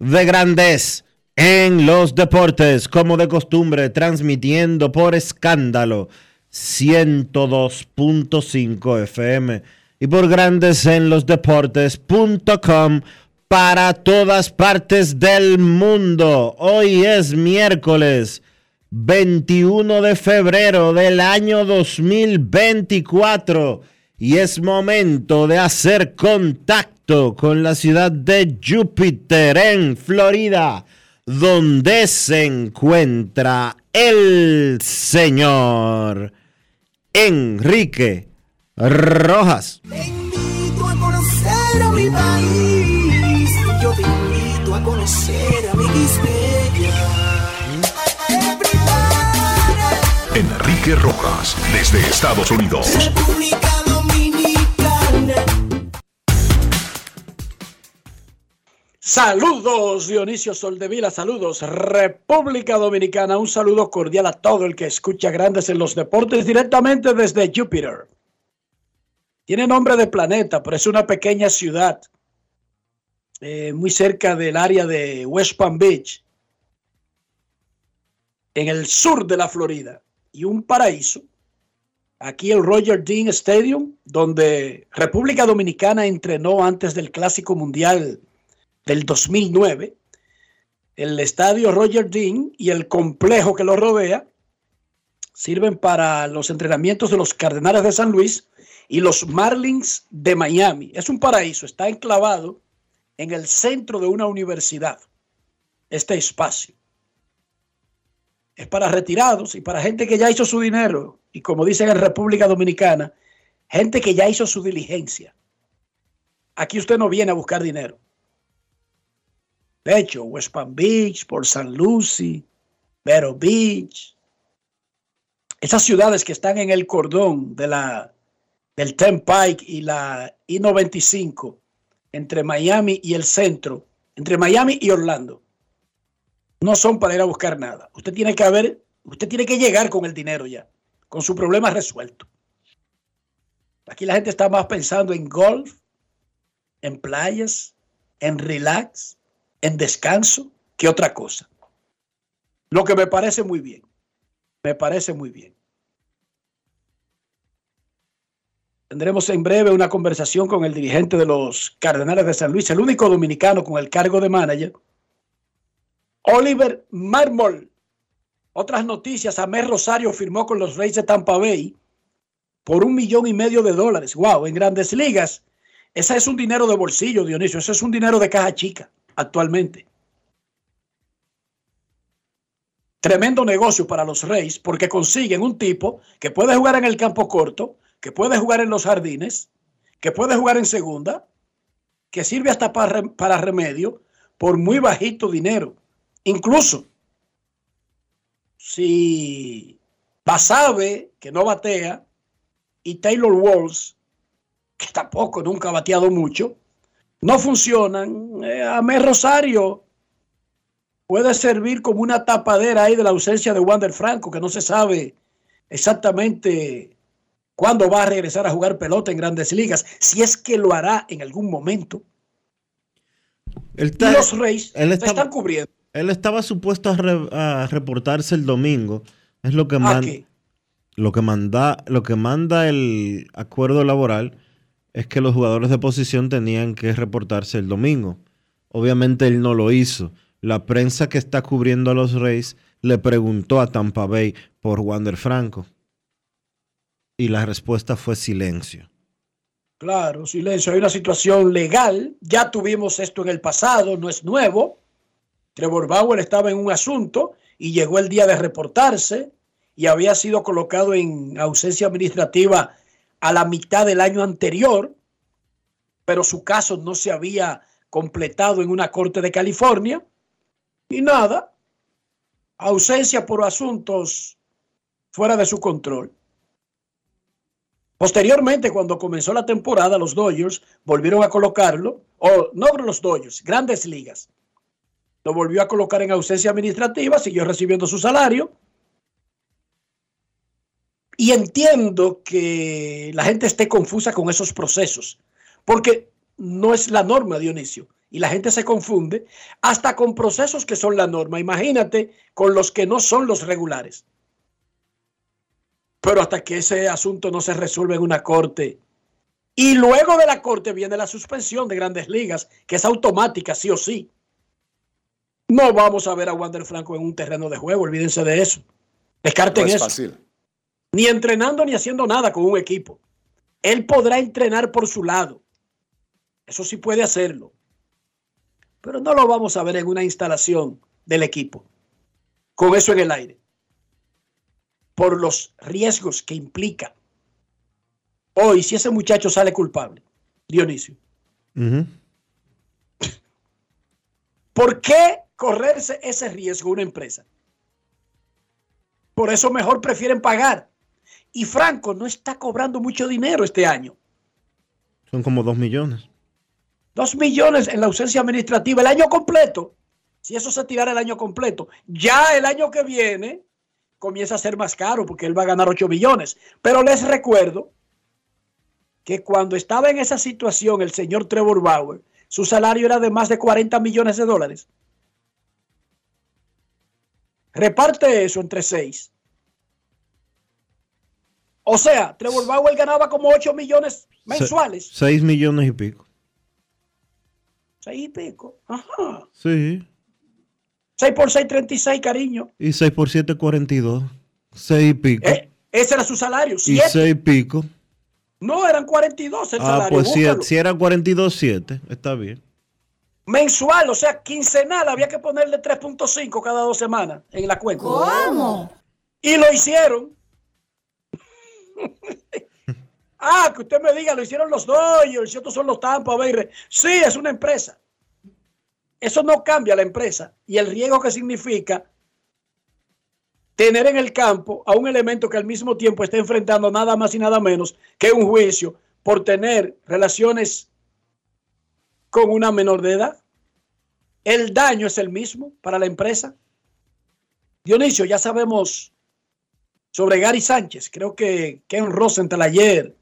de Grandes en los Deportes, como de costumbre, transmitiendo por escándalo 102.5 FM y por Grandes en los Deportes.com para todas partes del mundo. Hoy es miércoles. 21 de febrero del año 2024 y es momento de hacer contacto con la ciudad de Júpiter en Florida, donde se encuentra el señor Enrique Rojas. Te invito a conocer a mi país. Yo te invito a conocer a mi Enrique Rojas desde Estados Unidos. República Saludos Dionisio Soldevila, saludos República Dominicana, un saludo cordial a todo el que escucha Grandes en los Deportes directamente desde Júpiter. Tiene nombre de planeta, pero es una pequeña ciudad eh, muy cerca del área de West Palm Beach, en el sur de la Florida, y un paraíso. Aquí el Roger Dean Stadium, donde República Dominicana entrenó antes del Clásico Mundial del 2009, el estadio Roger Dean y el complejo que lo rodea sirven para los entrenamientos de los Cardenales de San Luis y los Marlins de Miami. Es un paraíso, está enclavado en el centro de una universidad, este espacio. Es para retirados y para gente que ya hizo su dinero y como dicen en República Dominicana, gente que ya hizo su diligencia. Aquí usted no viene a buscar dinero. De hecho, West Palm Beach, Port St. Lucie, Vero Beach, esas ciudades que están en el cordón de la, del Turnpike y la I-95, entre Miami y el centro, entre Miami y Orlando, no son para ir a buscar nada. Usted tiene que haber, usted tiene que llegar con el dinero ya, con su problema resuelto. Aquí la gente está más pensando en golf, en playas, en relax, en descanso, que otra cosa. Lo que me parece muy bien. Me parece muy bien. Tendremos en breve una conversación con el dirigente de los Cardenales de San Luis, el único dominicano con el cargo de manager, Oliver Marmol. Otras noticias, Amé Rosario firmó con los Reyes de Tampa Bay por un millón y medio de dólares. Wow, en grandes ligas. Ese es un dinero de bolsillo, Dionisio. Ese es un dinero de caja chica actualmente. Tremendo negocio para los Reyes porque consiguen un tipo que puede jugar en el campo corto, que puede jugar en los jardines, que puede jugar en segunda, que sirve hasta para, para remedio por muy bajito dinero. Incluso si Basabe, que no batea, y Taylor Walls, que tampoco nunca ha bateado mucho, no funcionan. Eh, Amé Rosario puede servir como una tapadera ahí de la ausencia de Wander Franco, que no se sabe exactamente cuándo va a regresar a jugar pelota en grandes ligas, si es que lo hará en algún momento. Él Y los Reyes él se están cubriendo. Él estaba supuesto a, re- a reportarse el domingo. Es lo que, ¿A man- lo que manda, lo que manda el acuerdo laboral es que los jugadores de posición tenían que reportarse el domingo. Obviamente él no lo hizo. La prensa que está cubriendo a los Reyes le preguntó a Tampa Bay por Wander Franco. Y la respuesta fue silencio. Claro, silencio. Hay una situación legal. Ya tuvimos esto en el pasado, no es nuevo. Trevor Bauer estaba en un asunto y llegó el día de reportarse y había sido colocado en ausencia administrativa a la mitad del año anterior, pero su caso no se había completado en una corte de California. Y nada, ausencia por asuntos fuera de su control. Posteriormente, cuando comenzó la temporada, los Dodgers volvieron a colocarlo, o no los Dodgers, grandes ligas. Lo volvió a colocar en ausencia administrativa, siguió recibiendo su salario. Y entiendo que la gente esté confusa con esos procesos, porque no es la norma, Dionisio. Y la gente se confunde hasta con procesos que son la norma. Imagínate con los que no son los regulares. Pero hasta que ese asunto no se resuelve en una corte. Y luego de la corte viene la suspensión de grandes ligas, que es automática, sí o sí. No vamos a ver a Wander Franco en un terreno de juego, olvídense de eso. Descarten No es eso. fácil. Ni entrenando ni haciendo nada con un equipo. Él podrá entrenar por su lado. Eso sí puede hacerlo. Pero no lo vamos a ver en una instalación del equipo. Con eso en el aire por los riesgos que implica. Hoy, si ese muchacho sale culpable, Dionisio. ¿por qué correrse ese riesgo una empresa? Por eso mejor prefieren pagar. Y Franco no está cobrando mucho dinero este año. Son como dos millones. Dos millones en la ausencia administrativa el año completo. Si eso se tirara el año completo, ya el año que viene comienza a ser más caro porque él va a ganar 8 millones. Pero les recuerdo que cuando estaba en esa situación el señor Trevor Bauer, su salario era de más de 40 millones de dólares. Reparte eso entre seis. O sea, Trevor Bauer ganaba como 8 millones mensuales. Se- seis millones y pico. Seis y pico. Ajá. Sí. 6 por 6, 36, cariño. Y 6 por 7, 42. 6 y pico. Eh, ese era su salario. y 7. 6 y pico. No, eran 42 el Ah, salario. pues si, si era 42, 7. Está bien. Mensual, o sea, quincenal. Había que ponerle 3.5 cada dos semanas en la cuenta. ¿Cómo? Y lo hicieron. ah, que usted me diga, lo hicieron los Dodgers, estos son los Tampa Bay. Sí, es una empresa. Eso no cambia la empresa y el riesgo que significa tener en el campo a un elemento que al mismo tiempo está enfrentando nada más y nada menos que un juicio por tener relaciones con una menor de edad. El daño es el mismo para la empresa. Dionisio, ya sabemos sobre Gary Sánchez. Creo que Ken Rosenthal ayer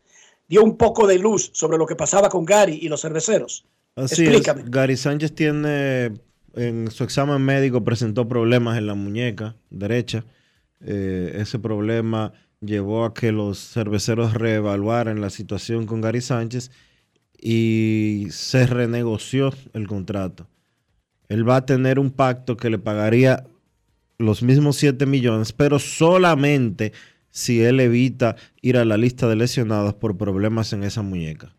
dio un poco de luz sobre lo que pasaba con Gary y los cerveceros. Así Explícame. es. Gary Sánchez tiene, en su examen médico presentó problemas en la muñeca derecha. Eh, ese problema llevó a que los cerveceros reevaluaran la situación con Gary Sánchez y se renegoció el contrato. Él va a tener un pacto que le pagaría los mismos 7 millones, pero solamente si él evita ir a la lista de lesionados por problemas en esa muñeca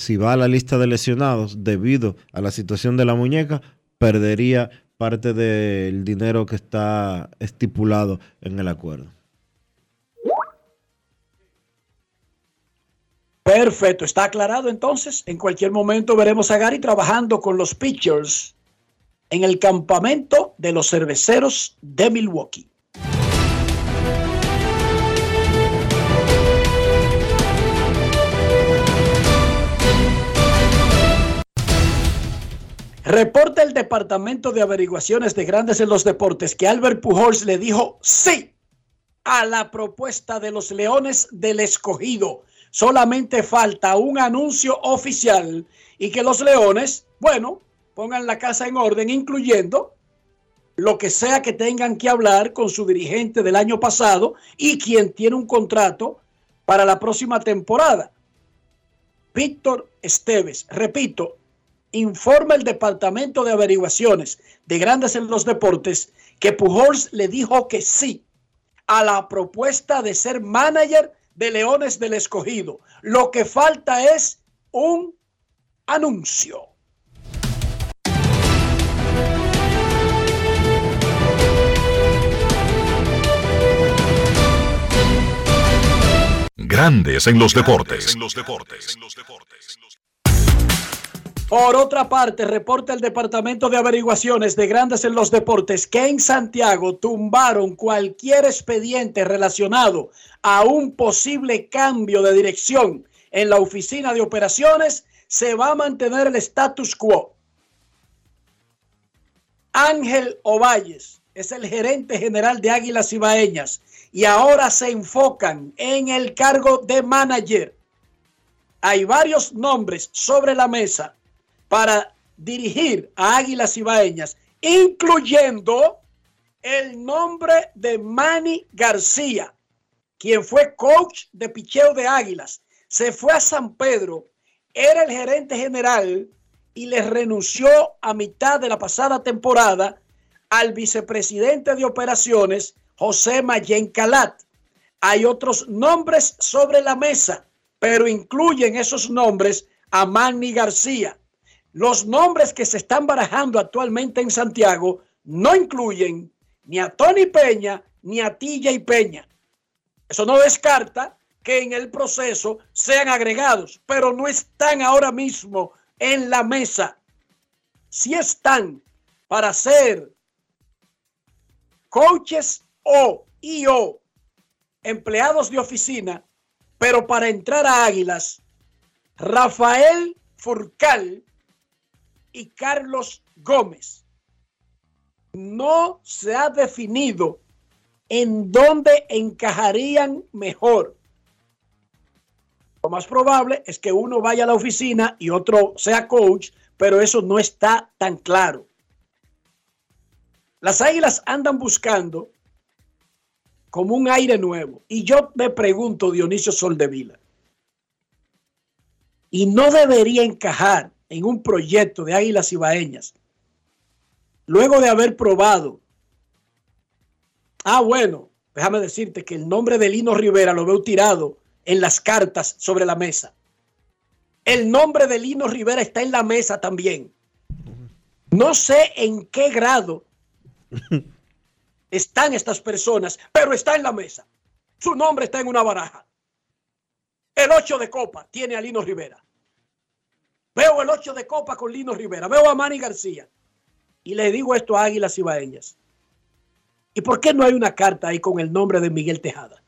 si va a la lista de lesionados debido a la situación de la muñeca, perdería parte del dinero que está estipulado en el acuerdo. Perfecto, está aclarado entonces. En cualquier momento veremos a Gary trabajando con los pitchers en el campamento de los cerveceros de Milwaukee. Reporta el Departamento de Averiguaciones de Grandes en los Deportes que Albert Pujols le dijo sí a la propuesta de los Leones del Escogido. Solamente falta un anuncio oficial y que los Leones, bueno, pongan la casa en orden, incluyendo lo que sea que tengan que hablar con su dirigente del año pasado y quien tiene un contrato para la próxima temporada. Víctor Esteves, repito, informa el Departamento de Averiguaciones de Grandes en los Deportes que Pujols le dijo que sí a la propuesta de ser manager de Leones del Escogido. Lo que falta es un anuncio. Grandes en los deportes. Por otra parte, reporta el Departamento de Averiguaciones de Grandes en los Deportes que en Santiago tumbaron cualquier expediente relacionado a un posible cambio de dirección en la oficina de operaciones. Se va a mantener el status quo. Ángel Ovalles es el gerente general de Águilas Ibaeñas y ahora se enfocan en el cargo de manager. Hay varios nombres sobre la mesa para dirigir a Águilas Ibaeñas, incluyendo el nombre de Manny García, quien fue coach de picheo de Águilas. Se fue a San Pedro, era el gerente general y le renunció a mitad de la pasada temporada al vicepresidente de operaciones, José Mayen Calat. Hay otros nombres sobre la mesa, pero incluyen esos nombres a Manny García. Los nombres que se están barajando actualmente en Santiago no incluyen ni a Tony Peña ni a Tilla y Peña. Eso no descarta que en el proceso sean agregados, pero no están ahora mismo en la mesa. Si están para ser coaches o y o empleados de oficina, pero para entrar a Águilas, Rafael Furcal y Carlos Gómez. No se ha definido en dónde encajarían mejor. Lo más probable es que uno vaya a la oficina y otro sea coach, pero eso no está tan claro. Las águilas andan buscando como un aire nuevo. Y yo me pregunto, Dionisio Soldevila, y no debería encajar en un proyecto de Águilas Ibaeñas, luego de haber probado, ah, bueno, déjame decirte que el nombre de Lino Rivera lo veo tirado en las cartas sobre la mesa. El nombre de Lino Rivera está en la mesa también. No sé en qué grado están estas personas, pero está en la mesa. Su nombre está en una baraja. El 8 de copa tiene a Lino Rivera. Veo el 8 de copa con Lino Rivera. Veo a Manny García. Y le digo esto a Águilas Ibaeñas. ¿Y por qué no hay una carta ahí con el nombre de Miguel Tejada?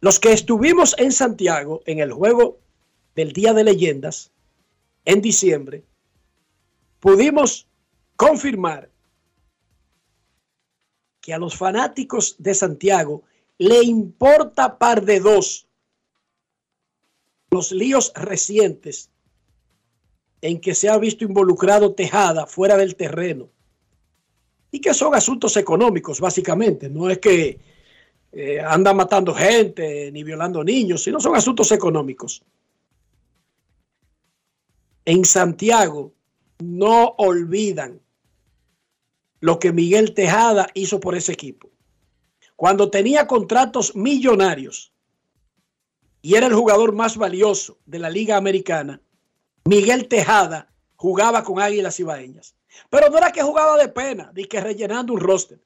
Los que estuvimos en Santiago en el juego del Día de Leyendas en diciembre, pudimos confirmar que a los fanáticos de Santiago le importa par de dos los líos recientes en que se ha visto involucrado Tejada fuera del terreno y que son asuntos económicos básicamente, no es que eh, anda matando gente ni violando niños, sino son asuntos económicos. En Santiago no olvidan lo que Miguel Tejada hizo por ese equipo. Cuando tenía contratos millonarios, y era el jugador más valioso de la Liga Americana, Miguel Tejada jugaba con Águilas Ibaeñas. Pero no era que jugaba de pena, ni que rellenando un roster.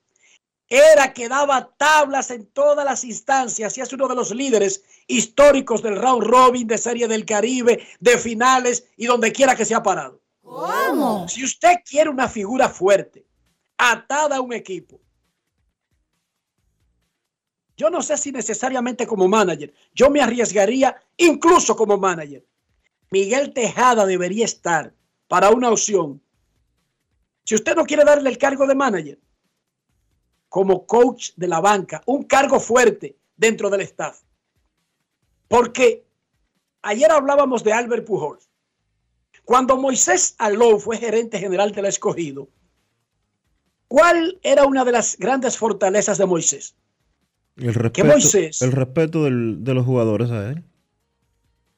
era que daba tablas en todas las instancias y es uno de los líderes históricos del round robin, de Serie del Caribe, de finales y donde quiera que se ha parado. ¿Cómo? Si usted quiere una figura fuerte, atada a un equipo, yo no sé si necesariamente como manager, yo me arriesgaría incluso como manager. Miguel Tejada debería estar para una opción. Si usted no quiere darle el cargo de manager, como coach de la banca, un cargo fuerte dentro del staff. Porque ayer hablábamos de Albert Pujols. Cuando Moisés Alou fue gerente general del escogido, ¿cuál era una de las grandes fortalezas de Moisés? El respeto, Moisés? el respeto del- de los jugadores a él.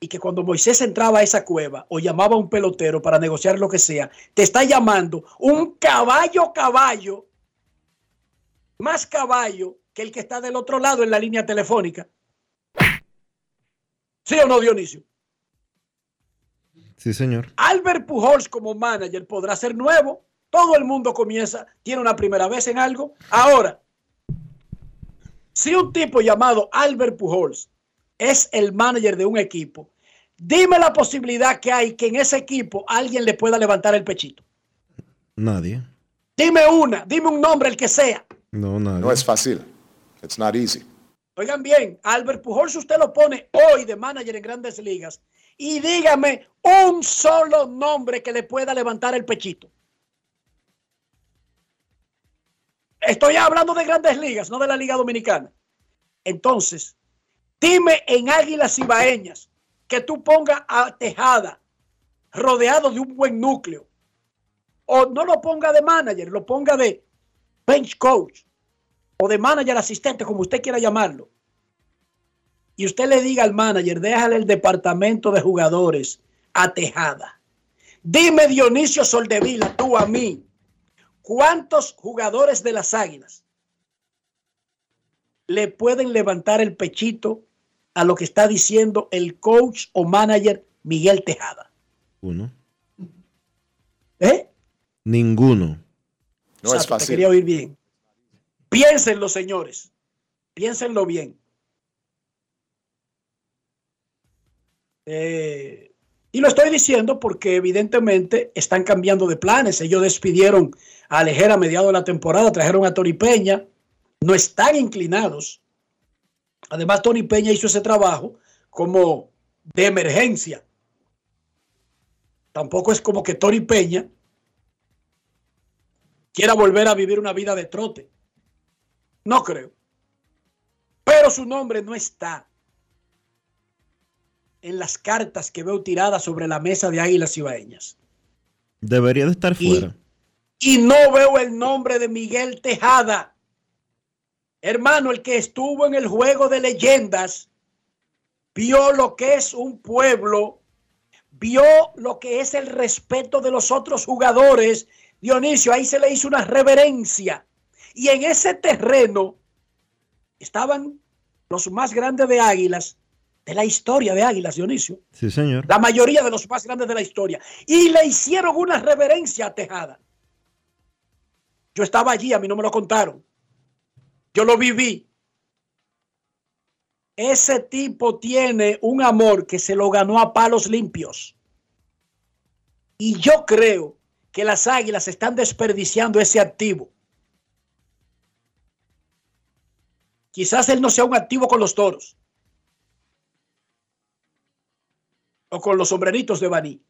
Y que cuando Moisés entraba a esa cueva o llamaba a un pelotero para negociar lo que sea, te está llamando un caballo caballo, más caballo que el que está del otro lado en la línea telefónica. ¿Sí o no, Dionisio? Sí, señor. Albert Pujols como manager podrá ser nuevo. Todo el mundo comienza, tiene una primera vez en algo. Ahora, si un tipo llamado Albert Pujols es el manager de un equipo, dime la posibilidad que hay que en ese equipo alguien le pueda levantar el pechito. Nadie. Dime una, dime un nombre, el que sea. No, nadie. No es fácil. It's not easy. Oigan bien, Albert Pujols usted lo pone hoy de manager en grandes ligas y dígame un solo nombre que le pueda levantar el pechito. Estoy hablando de grandes ligas, no de la Liga Dominicana. Entonces, dime en Águilas Ibaeñas que tú pongas a Tejada rodeado de un buen núcleo. O no lo ponga de manager, lo ponga de bench coach o de manager asistente, como usted quiera llamarlo. Y usted le diga al manager, déjale el departamento de jugadores a Tejada. Dime, Dionisio Soldevila, tú a mí, ¿cuántos jugadores de las Águilas le pueden levantar el pechito a lo que está diciendo el coach o manager Miguel Tejada? Uno. ¿Eh? Ninguno. No es Exacto, te fácil. quería oír bien. Piénsenlo, señores. Piénsenlo bien. Eh, y lo estoy diciendo porque evidentemente están cambiando de planes. Ellos despidieron a Alejera a mediados de la temporada, trajeron a Tony Peña. No están inclinados. Además, Tony Peña hizo ese trabajo como de emergencia. Tampoco es como que Tony Peña quiera volver a vivir una vida de trote. No creo. Pero su nombre no está en las cartas que veo tiradas sobre la mesa de Águilas Ibaeñas. Debería de estar Y- fuera. Y no veo el nombre de Miguel Tejada. Hermano, el que estuvo en el juego de leyendas, vio lo que es un pueblo, vio lo que es el respeto de los otros jugadores. Dionisio, ahí se le hizo una reverencia. Y en ese terreno estaban los más grandes de Águilas, de la historia de Águilas, Dionisio. Sí, señor. La mayoría de los más grandes de la historia. Y le hicieron una reverencia a Tejada. Yo estaba allí, a mí no me lo contaron. Yo lo viví. Ese tipo tiene un amor que se lo ganó a palos limpios. Y yo creo que las águilas están desperdiciando ese activo. Quizás él no sea un activo con los toros. Con los sombreritos de Baní.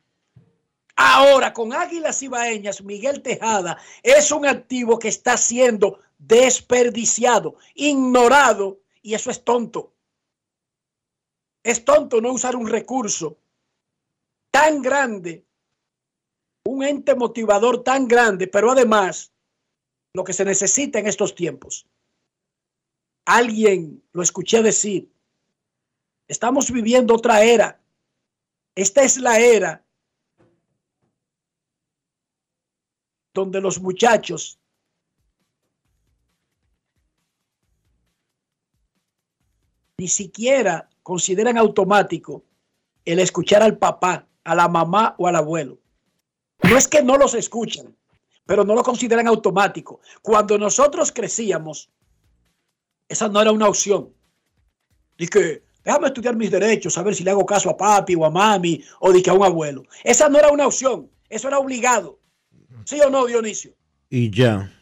Ahora, con Águilas Ibaeñas, Miguel Tejada es un activo que está siendo desperdiciado, ignorado, y eso es tonto. Es tonto no usar un recurso tan grande, un ente motivador tan grande, pero además lo que se necesita en estos tiempos. Alguien lo escuché decir, estamos viviendo otra era. Esta es la era donde los muchachos ni siquiera consideran automático el escuchar al papá, a la mamá o al abuelo. No es que no los escuchan, pero no lo consideran automático. Cuando nosotros crecíamos, esa no era una opción. Que déjame estudiar mis derechos, a ver si le hago caso a papi o a mami o de que a un abuelo. Esa no era una opción, eso era obligado. ¿Sí o no, Dionisio? Y ya.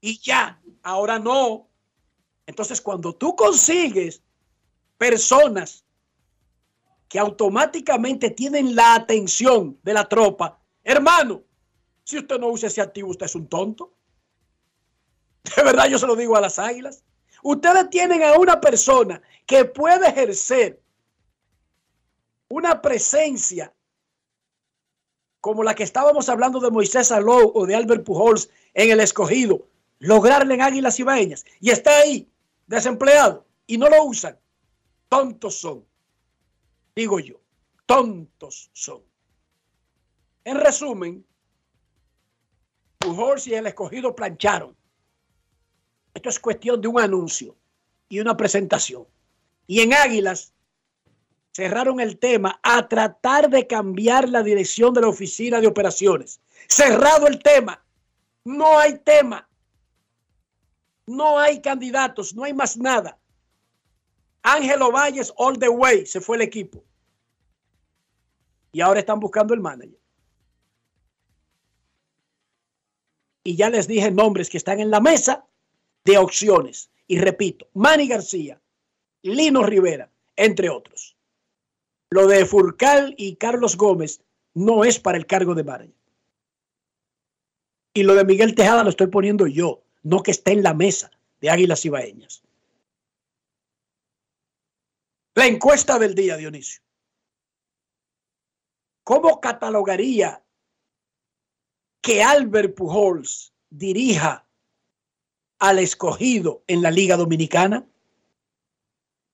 Y ya, ahora no. Entonces, cuando tú consigues personas que automáticamente tienen la atención de la tropa, hermano, si usted no usa ese activo, usted es un tonto. De verdad, yo se lo digo a las águilas. Ustedes tienen a una persona que puede ejercer una presencia como la que estábamos hablando de Moisés Alou o de Albert Pujols en el escogido, lograrle en Águilas Ibaeñas y está ahí, desempleado, y no lo usan. Tontos son, digo yo, tontos son. En resumen, Pujols y el escogido plancharon. Esto es cuestión de un anuncio y una presentación. Y en Águilas cerraron el tema a tratar de cambiar la dirección de la oficina de operaciones. Cerrado el tema. No hay tema. No hay candidatos, no hay más nada. Ángelo Valles, all the way, se fue el equipo. Y ahora están buscando el manager. Y ya les dije nombres que están en la mesa de opciones. Y repito, Manny García, Lino Rivera, entre otros. Lo de Furcal y Carlos Gómez no es para el cargo de manager. Y lo de Miguel Tejada lo estoy poniendo yo, no que esté en la mesa de Águilas Ibaeñas. La encuesta del día, Dionisio. ¿Cómo catalogaría que Albert Pujols dirija al escogido en la Liga Dominicana?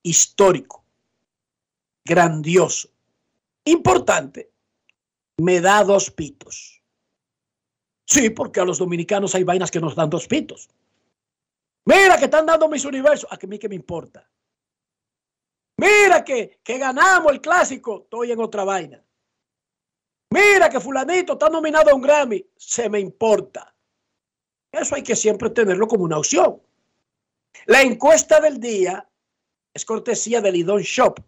Histórico, grandioso, importante, me da dos pitos. Sí, porque a los dominicanos hay vainas que nos dan dos pitos. Mira que están dando mis universos. A mí que me importa. Mira que, que ganamos el clásico. Estoy en otra vaina. Mira que fulanito está nominado a un Grammy. Se me importa. Eso hay que siempre tenerlo como una opción. La encuesta del día es cortesía del Lidón Shop,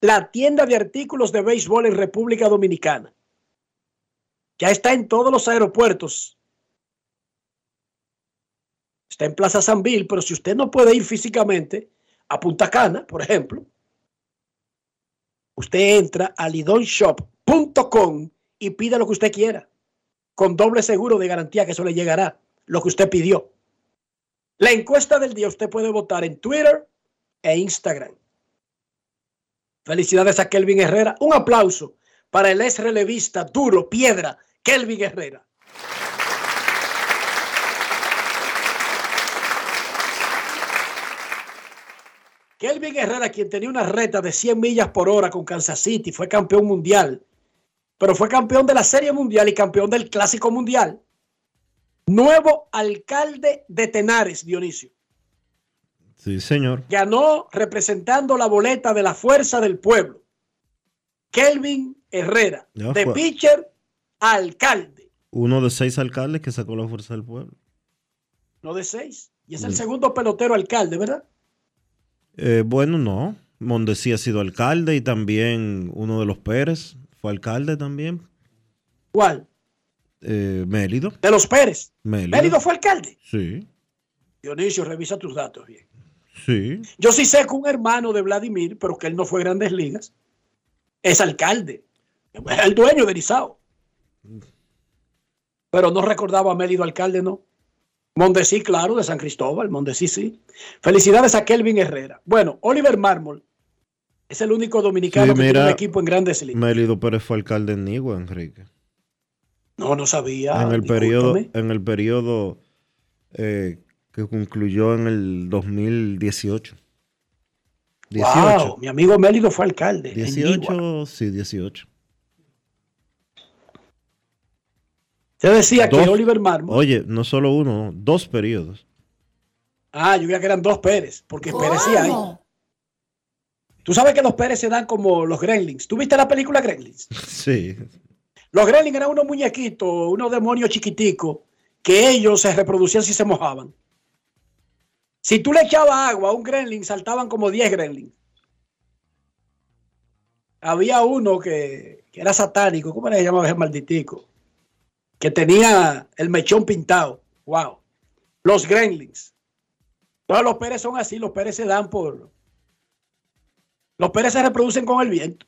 la tienda de artículos de béisbol en República Dominicana. Ya está en todos los aeropuertos. Está en Plaza San Bill, pero si usted no puede ir físicamente a Punta Cana, por ejemplo, usted entra a lidonshop.com y pide lo que usted quiera con doble seguro de garantía que eso le llegará, lo que usted pidió. La encuesta del día usted puede votar en Twitter e Instagram. Felicidades a Kelvin Herrera. Un aplauso para el ex relevista duro, piedra, Kelvin Herrera. Kelvin Herrera, quien tenía una reta de 100 millas por hora con Kansas City, fue campeón mundial pero fue campeón de la Serie Mundial y campeón del Clásico Mundial. Nuevo alcalde de Tenares, Dionisio. Sí, señor. Ganó representando la boleta de la Fuerza del Pueblo. Kelvin Herrera, Ya de fue. pitcher a alcalde, Uno de seis alcaldes que sacó la fuerza del pueblo. no de seis. Y es el Mm. segundo pelotero alcalde, ¿verdad? Eh, bueno, no. Mondesí ha sido alcalde y también uno de los Pérez fue alcalde también. ¿Cuál? Eh, Mélido. De los Pérez. Mélido. Fue alcalde. Sí, Dionisio, revisa tus datos bien. sí. Yo sí sé que un hermano de Vladimir, pero que él no fue Grandes Ligas, es alcalde. Es el dueño de Nizao. Pero no recordaba a Mélido alcalde, ¿no? Mondesí, claro, de San Cristóbal. Mondesí, sí. Felicidades a Kelvin Herrera. Bueno, Oliver Mármol es el único dominicano Sí, que tiene un equipo en Grandes Ligas. Mélido Pérez fue alcalde en Nigua, Enrique. No, no sabía. en el periodo, en el periodo eh, que concluyó en el 2018. 18. Wow, mi amigo Mélido fue alcalde. en Nigua. 18, sí, 18. Te decía Dos- que Oliver Mármol. Oye, no solo uno, no, dos periodos. Ah, yo veía que eran dos Pérez, porque Pérez sí hay. Tú sabes que los Pérez se dan como los Gremlins. ¿Tú viste la película Gremlins? Sí, Los gremlins eran unos muñequitos, unos demonios chiquiticos, que ellos se reproducían si se mojaban. Si tú le echabas agua a un gremlin, saltaban como 10 gremlins. Había uno que, que era satánico, ¿cómo le llamaba ese malditico? Que tenía el mechón pintado. Wow. Los gremlins. Todos los Pérez son así, los Pérez se dan por... Los Pérez se reproducen con el viento.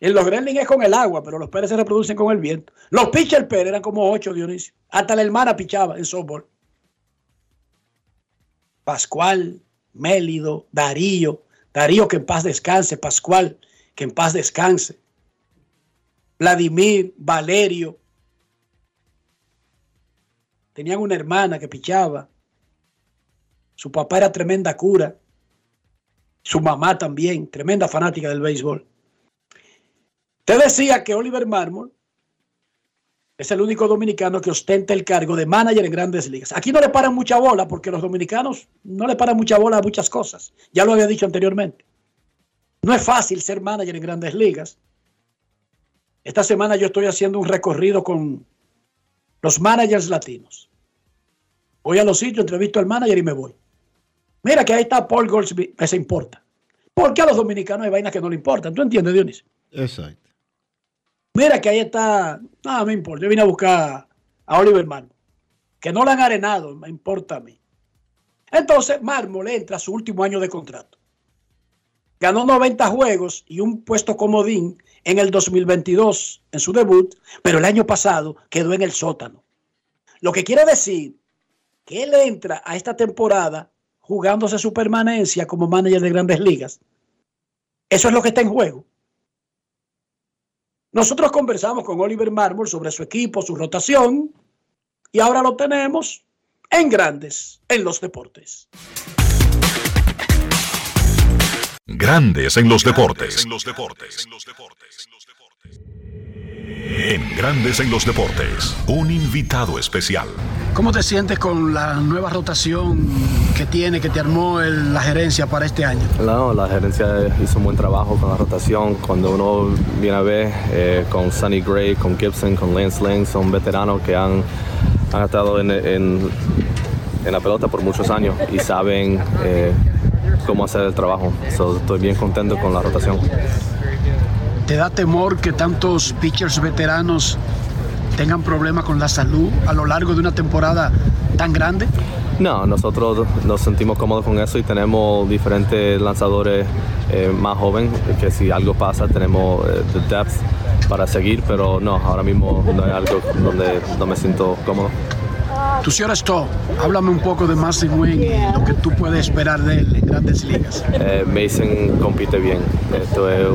En los gremlins es con el agua, pero los Pérez se reproducen con el viento. Los pitchers Pérez eran como ocho, Dionisio. Hasta la hermana pichaba en softball. Pascual, Mélido, Darío. Darío que en paz descanse. Pascual que en paz descanse. Vladimir, Valerio. Tenían una hermana que pichaba. Su papá era tremenda cura. Su mamá también, tremenda fanática del béisbol. Te decía que Oliver Marmol es el único dominicano que ostenta el cargo de manager en grandes ligas. Aquí no le paran mucha bola porque los dominicanos no le paran mucha bola a muchas cosas. Ya lo había dicho anteriormente. No es fácil ser manager en grandes ligas. Esta semana yo estoy haciendo un recorrido con los managers latinos. Voy a los sitios, entrevisto al manager y me voy. Mira que ahí está Paul que se importa. Porque a los dominicanos hay vainas que no le importan. ¿Tú entiendes, Dionisio? Exacto. Mira que ahí está. No, me importa. Yo vine a buscar a Oliver Marmol. Que no le han arenado, me importa a mí. Entonces, Marmol entra a su último año de contrato. Ganó 90 juegos y un puesto comodín en el 2022 en su debut, pero el año pasado quedó en el sótano. Lo que quiere decir que él entra a esta temporada jugándose su permanencia como manager de grandes ligas. Eso es lo que está en juego. Nosotros conversamos con Oliver Marmol sobre su equipo, su rotación, y ahora lo tenemos en grandes, en los deportes. Grandes en los deportes. En Grandes en los deportes, un invitado especial. ¿Cómo te sientes con la nueva rotación que tiene, que te armó el- la gerencia para este año? No, la gerencia hizo un buen trabajo con la rotación. Cuando uno viene a ver eh, con Sonny Gray, con Gibson, con Lance Lane, son veteranos que han, han estado en, en- en la pelota por muchos años y saben eh, cómo hacer el trabajo. So, estoy bien contento con la rotación. ¿Te da temor que tantos pitchers veteranos tengan problemas con la salud a lo largo de una temporada tan grande? No, nosotros nos sentimos cómodos con eso y tenemos diferentes lanzadores eh, más jóvenes que si algo pasa tenemos eh, the depth para seguir, pero no, ahora mismo no es algo donde no me siento cómodo. Tu señor Stowe, háblame un poco de Mason Wynn y lo que tú puedes esperar de él en grandes ligas. Eh, Mason compite bien, Esto es-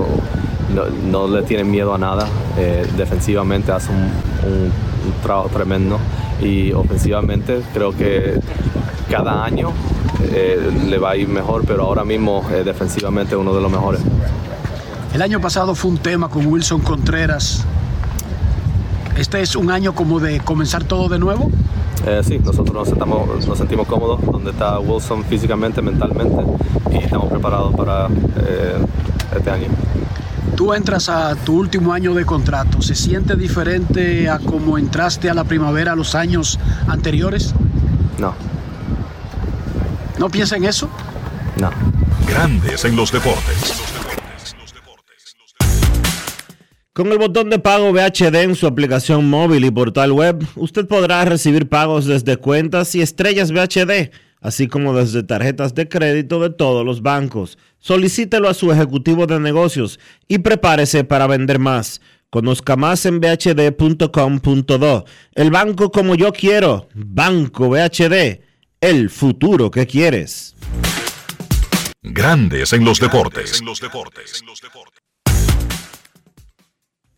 no, no le tiene miedo a nada, Eh, defensivamente hace un, un- un trabajo tremendo y ofensivamente creo que cada año eh, le va a ir mejor, pero ahora mismo eh, defensivamente uno de los mejores. El año pasado fue un tema con Wilson Contreras. Este es un año como de comenzar todo de nuevo. Eh, sí, nosotros nos, estamos- nos sentimos cómodos donde está Wilson físicamente, mentalmente y estamos preparados para eh, este año. Tú entras a tu último año de contrato. ¿Se siente diferente a como entraste a la primavera los años anteriores? No, ¿No piensa en eso? no. Grandes en los deportes. Con el botón de pago VHD en su aplicación móvil y portal web, usted podrá recibir pagos desde cuentas y estrellas VHD, así como desde tarjetas de crédito de todos los bancos. Solicítelo a su ejecutivo de negocios y prepárese para vender más. Conozca más en bhd.com.do. El banco como yo quiero. Banco VHD. El futuro que quieres. Grandes en los deportes.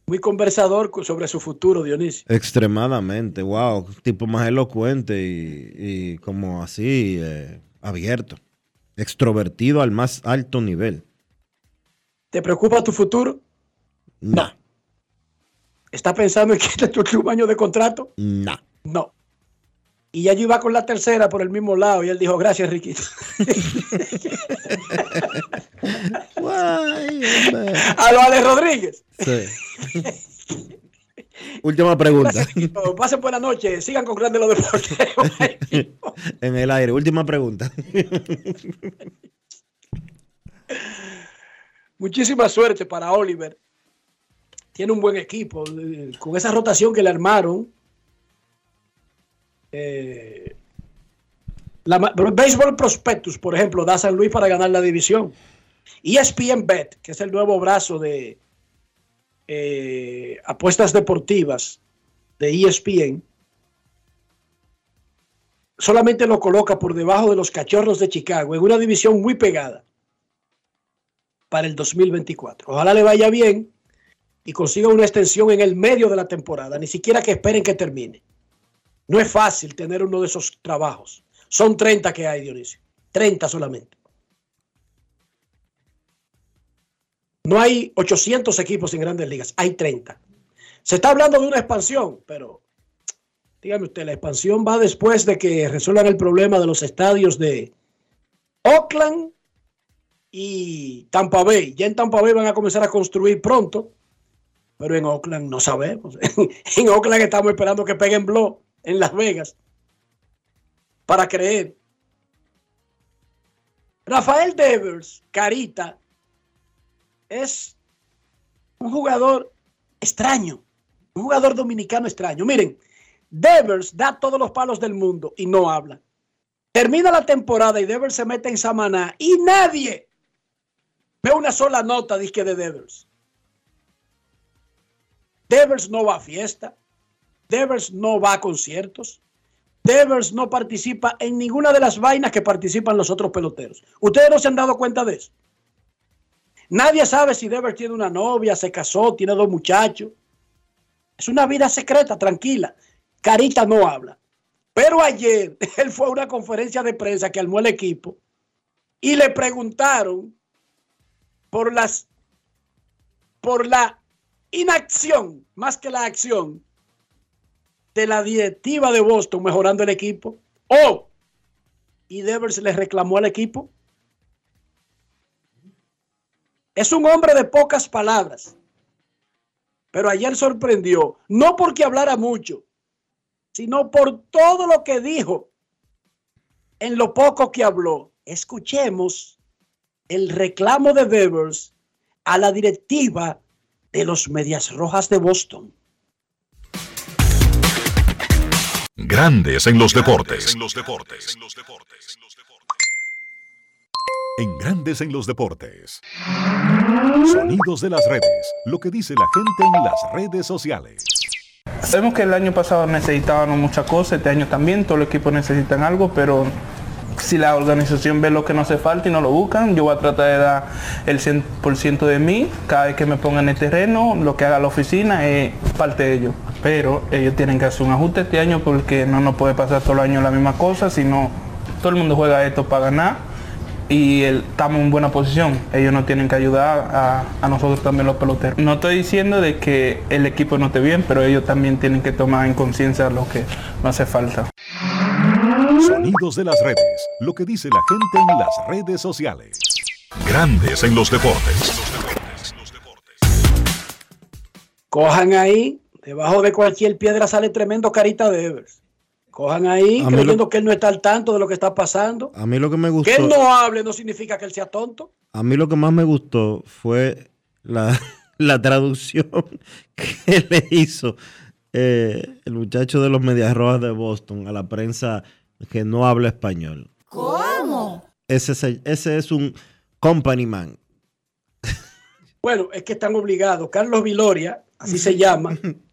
Muy conversador co- sobre su futuro, Dionisio. Extremadamente, wow, tipo más elocuente y, y como así eh, abierto, extrovertido al más alto nivel. ¿Te preocupa tu futuro? No, ¿Estás pensando en que es tu último año de contrato? no. No. Y ya yo iba con la tercera por el mismo lado y él dijo, gracias, Riquito. Guay. A lo Ale Rodríguez. Sí. Última pregunta. Pasen buena noche. Sigan con Grandes los Deportes. en el aire. Última pregunta. Muchísima suerte para Oliver. Tiene un buen equipo. Con esa rotación que le armaron. eh, la, Baseball Prospectus, por ejemplo, da San Luis para ganar la división. ESPN Bet, que es el nuevo brazo de eh, apuestas deportivas de ESPN, solamente lo coloca por debajo de los cachorros de Chicago, en una división muy pegada para el 2024. Ojalá le vaya bien y consiga una extensión en el medio de la temporada, ni siquiera que esperen que termine. No es fácil tener uno de esos trabajos. Son 30 que hay, Dionisio. 30 solamente. No hay 800 equipos en grandes ligas, hay 30. Se está hablando de una expansión, pero dígame usted, la expansión va después de que resuelvan el problema de los estadios de Oakland y Tampa Bay. Ya en Tampa Bay van a comenzar a construir pronto, pero en Oakland no sabemos. en Oakland estamos esperando que peguen blow en Las Vegas para creer. Rafael Devers, Carita, es un jugador extraño, un jugador dominicano extraño. Miren, Devers da todos los palos del mundo y no habla. Termina la temporada y Devers se mete en Samaná y nadie ve una sola nota disque de Devers. Devers no va a fiesta. Devers no va a conciertos. Devers no participa en ninguna de las vainas que participan los otros peloteros. ¿Ustedes no se han dado cuenta de eso? Nadie sabe si Devers tiene una novia, se casó, tiene dos muchachos. Es una vida secreta, tranquila. Carita no habla. Pero ayer él fue a una conferencia de prensa que armó el equipo y le preguntaron por las por la inacción más que la acción de la directiva de Boston mejorando el equipo. Oh, y Devers le reclamó al equipo. Es un hombre de pocas palabras. Pero ayer sorprendió, no porque hablara mucho, sino por todo lo que dijo en lo poco que habló. Escuchemos el reclamo de Devers a la directiva de los Medias Rojas de Boston. Grandes en los deportes. En Grandes en los deportes. Sonidos de las redes. Lo que dice la gente en las redes sociales. Sabemos que el año pasado necesitábamos muchas cosas, este año también, todos los equipos necesitan algo, pero si la organización ve lo que no hace falta y no lo buscan, yo voy a tratar de dar el 100% de mí cada vez que me pongan en el terreno, lo que haga la oficina es parte de ellos. Pero ellos tienen que hacer un ajuste este año porque no nos puede pasar todo el año la misma cosa, sino todo el mundo juega esto para ganar y el- estamos en buena posición. Ellos nos tienen que ayudar a, a nosotros también los peloteros. No estoy diciendo de que el equipo no esté bien, pero ellos también tienen que tomar en conciencia lo que no hace falta. Sonidos de las redes. Lo que dice la gente en las redes sociales. Grandes en los deportes. Cojan ahí, debajo de cualquier piedra sale tremendo carita de Evers. Cojan ahí, A creyendo lo- que él no está al tanto de lo que está pasando. A mí lo que me gustó. Que él no hable no significa que él sea tonto. A mí lo que más me gustó fue la, la traducción que le hizo eh, el muchacho de los Medias Rojas de Boston a la prensa que no habla español. ¿Cómo? Ese, es- ese es un company man. Bueno, es que están obligados. Carlos Viloria, así se llama.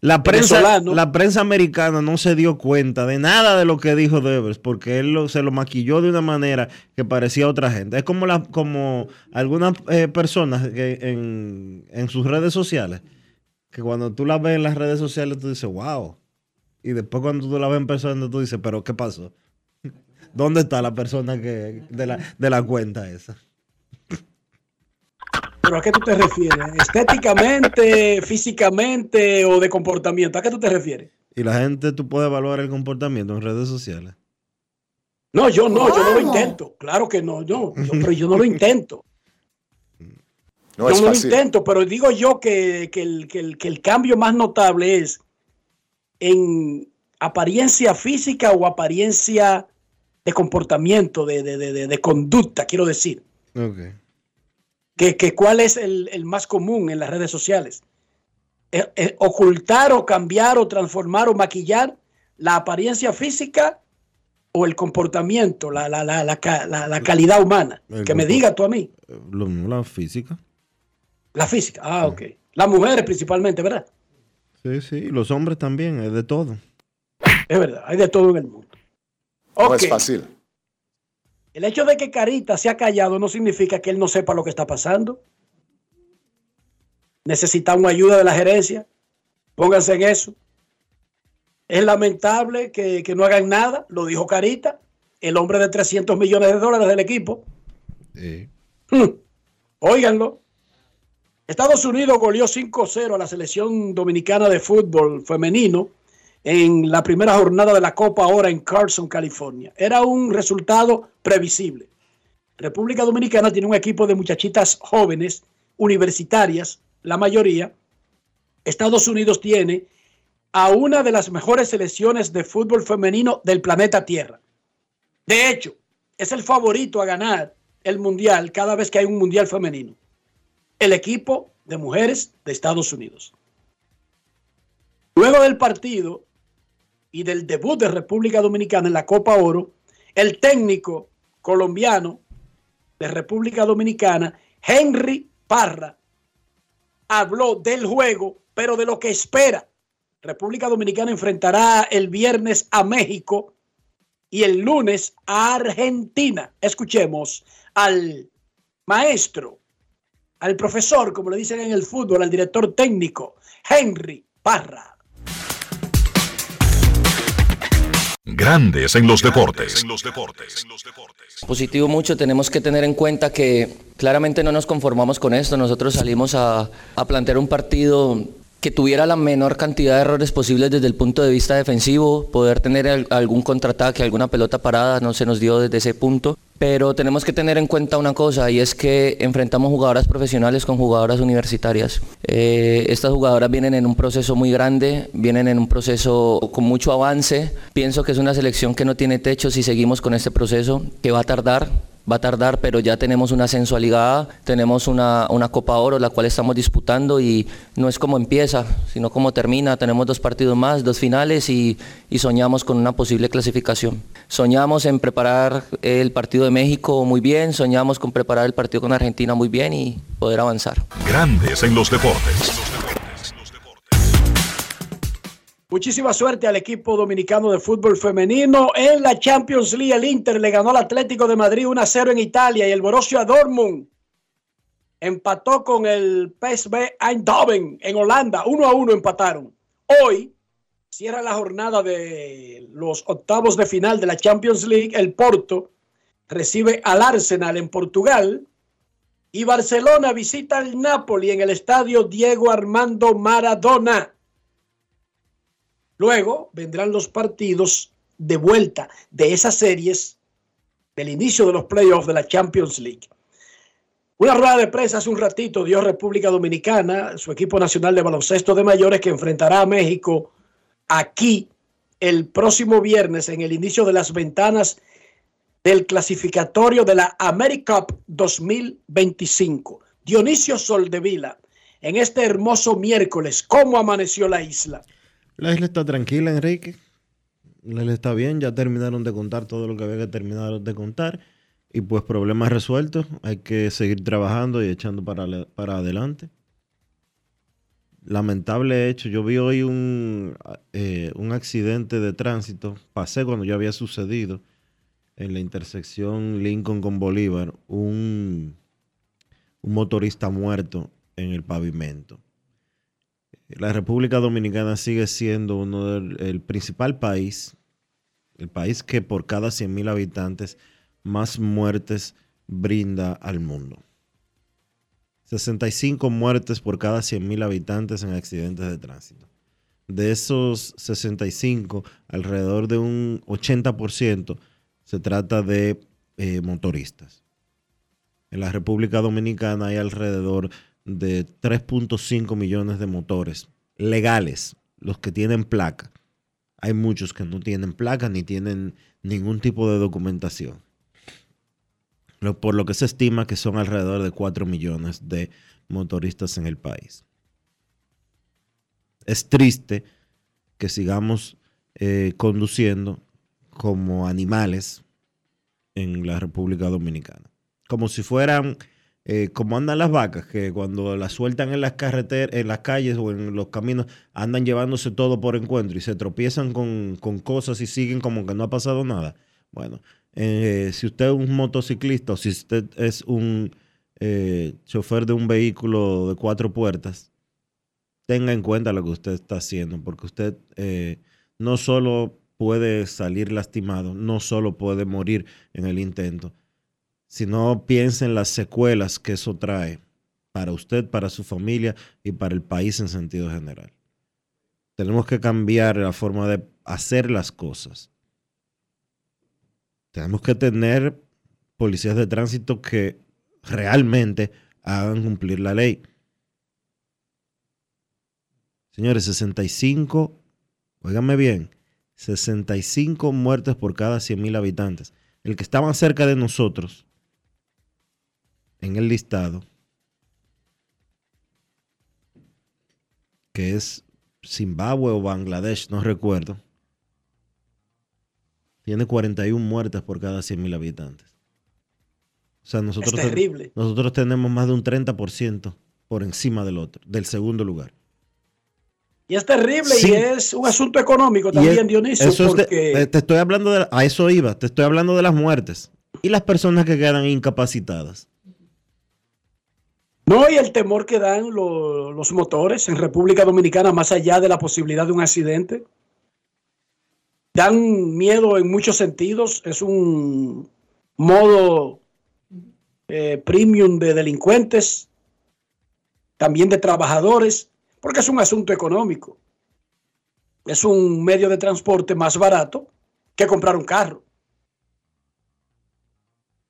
La prensa, la prensa americana no se dio cuenta de nada de lo que dijo Devers porque él lo- se lo maquilló de una manera que parecía otra gente. Es como, la, como algunas eh, personas que en, en sus redes sociales, que cuando tú las ves en las redes sociales tú dices, wow. Y después cuando tú la ves en persona tú dices, pero ¿qué pasó? ¿Dónde está la persona que de la, de la cuenta esa? ¿Pero a qué tú te refieres? ¿Estéticamente, físicamente o de comportamiento? ¿A qué tú te refieres? Y la gente, tú puedes evaluar el comportamiento en redes sociales. No, yo no, yo no lo intento. Claro que no, yo, yo- pero yo no lo intento. No yo es no lo intento, pero digo yo que, que el, que el- que el cambio más notable es en apariencia física o apariencia de comportamiento, de, de- de- de- de conducta, quiero decir. Ok. Que, que cuál es el, el más común en las redes sociales. Eh, eh, ocultar o cambiar o transformar o maquillar la apariencia física o el comportamiento, la, la, la, la, ca- la- la calidad humana. El Que me diga tú a mí. Eh, la física. La física. Ah, ok. Las mujeres principalmente, ¿verdad? Sí, sí. Los hombres también, es de todo. Es verdad, hay de todo en el mundo. No Ok. es fácil. El hecho de que Carita se ha callado no significa que él no sepa lo que está pasando. Necesitamos ayuda de la gerencia. Pónganse en eso. Es lamentable que, que no hagan nada, lo dijo Carita, el hombre de 300 millones de dólares del equipo. Sí. Hmm. Óiganlo. Estados Unidos goleó 5-0 a la selección dominicana de fútbol femenino en la primera jornada de la Copa ahora en Carson, California. Era un resultado previsible. República Dominicana tiene un equipo de muchachitas jóvenes, universitarias, la mayoría. Estados Unidos tiene a una de las mejores selecciones de fútbol femenino del planeta Tierra. De hecho, es el favorito a ganar el mundial cada vez que hay un mundial femenino. El equipo de mujeres de Estados Unidos. Luego del partido y del debut de República Dominicana en la Copa Oro, el técnico colombiano de República Dominicana, Henry Parra, habló del juego, pero de lo que espera. República Dominicana enfrentará el viernes a México y el lunes a Argentina. Escuchemos al maestro, al profesor, como le dicen en el fútbol, al director técnico, Henry Parra. Grandes en los deportes. Positivo mucho, tenemos que tener en cuenta que claramente no nos conformamos con esto, nosotros salimos a, a plantear un partido que tuviera la menor cantidad de errores posibles desde el punto de vista defensivo, poder tener al- algún contraataque, alguna pelota parada, no se nos dio desde ese punto. Pero tenemos que tener en cuenta una cosa y es que enfrentamos jugadoras profesionales con jugadoras universitarias. Eh, estas jugadoras vienen en un proceso muy grande, vienen en un proceso con mucho avance. Pienso que es una selección que no tiene techo si seguimos con este proceso, que va a tardar, va a tardar, pero ya tenemos un ascenso tenemos una, una Copa Oro, la cual estamos disputando y no es como empieza, sino como termina. Tenemos dos partidos más, dos finales y, y soñamos con una posible clasificación. Soñamos en preparar el partido de México muy bien, soñamos con preparar el partido con Argentina muy bien y poder avanzar. Grandes en los deportes. Muchísima suerte al equipo dominicano de fútbol femenino. En la Champions League, el Inter le ganó al Atlético de Madrid 1-0 en Italia y el Borussia Dortmund empató con el PSV Eindhoven en Holanda. 1-1 empataron. Hoy cierra la jornada de los octavos de final de la Champions League. El Porto recibe al Arsenal en Portugal. Y Barcelona visita al Napoli en el estadio Diego Armando Maradona. Luego vendrán los partidos de vuelta de esas series del inicio de los playoffs de la Champions League. Una rueda de prensa hace un ratito dio República Dominicana, su equipo nacional de baloncesto de mayores que enfrentará a México aquí el próximo viernes en el inicio de las ventanas del clasificatorio de la AmeriCup 2025. Dionisio Soldevila, en este hermoso miércoles, ¿cómo amaneció la isla? La isla está tranquila, Enrique. La isla está bien, ya terminaron de contar todo lo que había que terminar de contar. Y pues problemas resueltos, hay que seguir trabajando y echando para, para adelante. Lamentable hecho, yo vi hoy un, eh, un accidente de tránsito, pasé cuando ya había sucedido en la intersección Lincoln con Bolívar, un, un motorista muerto en el pavimento. La República Dominicana sigue siendo uno del el principal país, el país que por cada 100.000 habitantes más muertes brinda al mundo. 65 muertes por cada 100.000 habitantes en accidentes de tránsito. de esos 65, alrededor de un 80% se trata de eh, motoristas. En la República Dominicana hay alrededor de 3.5 millones de motores legales, los que tienen placa. Hay muchos que no tienen placa ni tienen ningún tipo de documentación. Por lo que se estima que son alrededor de 4 millones de motoristas en el país. Es triste que sigamos eh, conduciendo como animales en la República Dominicana. Como si fueran, eh, como andan las vacas, que cuando las sueltan en las carreteras, en las calles o en los caminos, andan llevándose todo por encuentro y se tropiezan con, con cosas y siguen como que no ha pasado nada. Bueno, eh, si usted es un motociclista o si usted es un eh, chofer de un vehículo de cuatro puertas, tenga en cuenta lo que usted está haciendo, porque usted eh, no solo puede salir lastimado, no solo puede morir en el intento, sino piense en las secuelas que eso trae para usted, para su familia y para el país en sentido general. Tenemos que cambiar la forma de hacer las cosas. Tenemos que tener policías de tránsito que realmente hagan cumplir la ley. Señores, 65, óigame bien, 65 muertes por cada 100 mil habitantes. El que está más cerca de nosotros en el listado, que es Zimbabue o Bangladesh, no recuerdo, tiene 41 muertes por cada 100 mil habitantes. O sea, nosotros, Es ten- terrible. nosotros tenemos más de un 30% por encima del otro, del segundo lugar. Y es terrible Sí. y es un asunto económico también, es- Dionisio, eso es de- porque eh, te estoy hablando de, a eso iba, te estoy hablando de las muertes y las personas que quedan incapacitadas. No y el temor que dan lo- los motores en República Dominicana más allá de la posibilidad de un accidente. Dan miedo en muchos sentidos, es un modo eh, premium de delincuentes, también de trabajadores, porque es un asunto económico. Es un medio de transporte más barato que comprar un carro.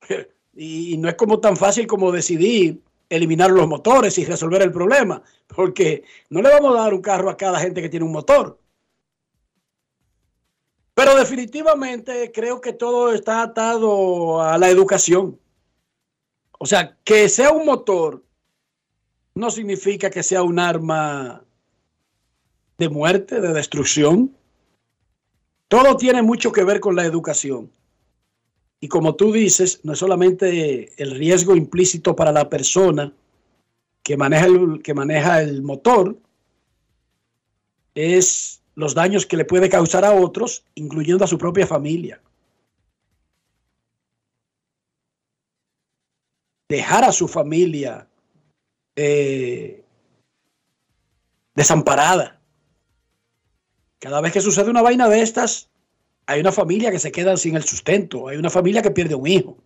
Y no es como tan fácil como decidir eliminar los motores y resolver el problema, porque no le vamos a dar un carro a cada gente que tiene un motor. Pero definitivamente creo que todo está atado a la educación. O sea, que sea un motor no significa que sea un arma de muerte, de destrucción. Todo tiene mucho que ver con la educación. Y como tú dices, no es solamente el riesgo implícito para la persona que maneja el, que maneja el motor, es los daños que le puede causar a otros, incluyendo a su propia familia. Dejar a su familia eh, desamparada. Cada vez que sucede una vaina de estas, hay una familia que se queda sin el sustento, hay una familia que pierde un hijo,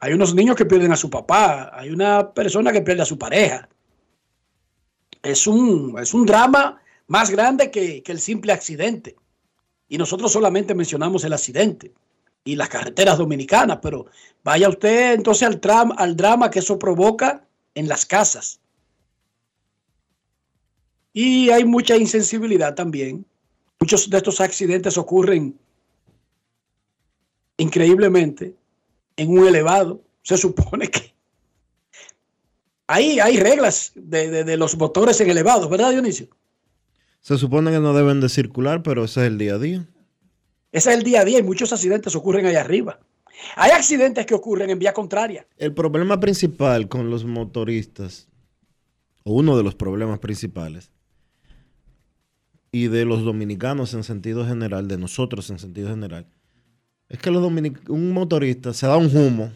hay unos niños que pierden a su papá, hay una persona que pierde a su pareja. Es un, es un drama más grande que, que el simple accidente. Y nosotros solamente mencionamos el accidente y las carreteras dominicanas, pero vaya usted entonces al, tram- al drama que eso provoca en las casas. Y hay mucha insensibilidad también. Muchos de estos accidentes ocurren increíblemente en un elevado. Se supone que hay, hay reglas de, de- de los motores en elevados, ¿verdad, Dionisio? Se supone que no deben de circular, pero ese es el día a día. Ese es el día a día y muchos accidentes ocurren allá arriba. Hay accidentes que ocurren en vía contraria. El problema principal con los motoristas, o uno de los problemas principales, y de los dominicanos en sentido general, de nosotros en sentido general, es que los dominic- un motorista se da un humo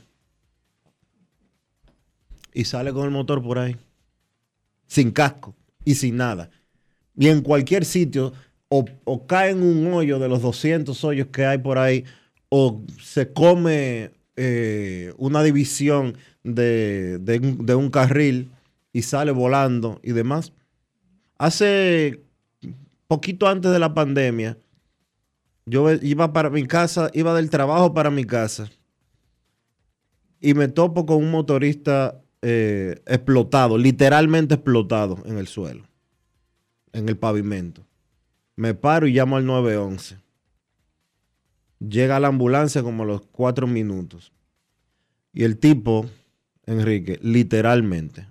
y sale con el motor por ahí, sin casco y sin nada. Y en cualquier sitio, o, cae en un hoyo de los 200 hoyos que hay por ahí, o se come eh, una división de, de un carril y sale volando y demás. Hace poquito antes de la pandemia, yo iba para mi casa, iba del trabajo para mi casa y me topo con un motorista eh, explotado, literalmente explotado en el suelo, en el pavimento. Me paro y llamo al 911. Llega la ambulancia como a los cuatro minutos. Y el tipo, Enrique, literalmente,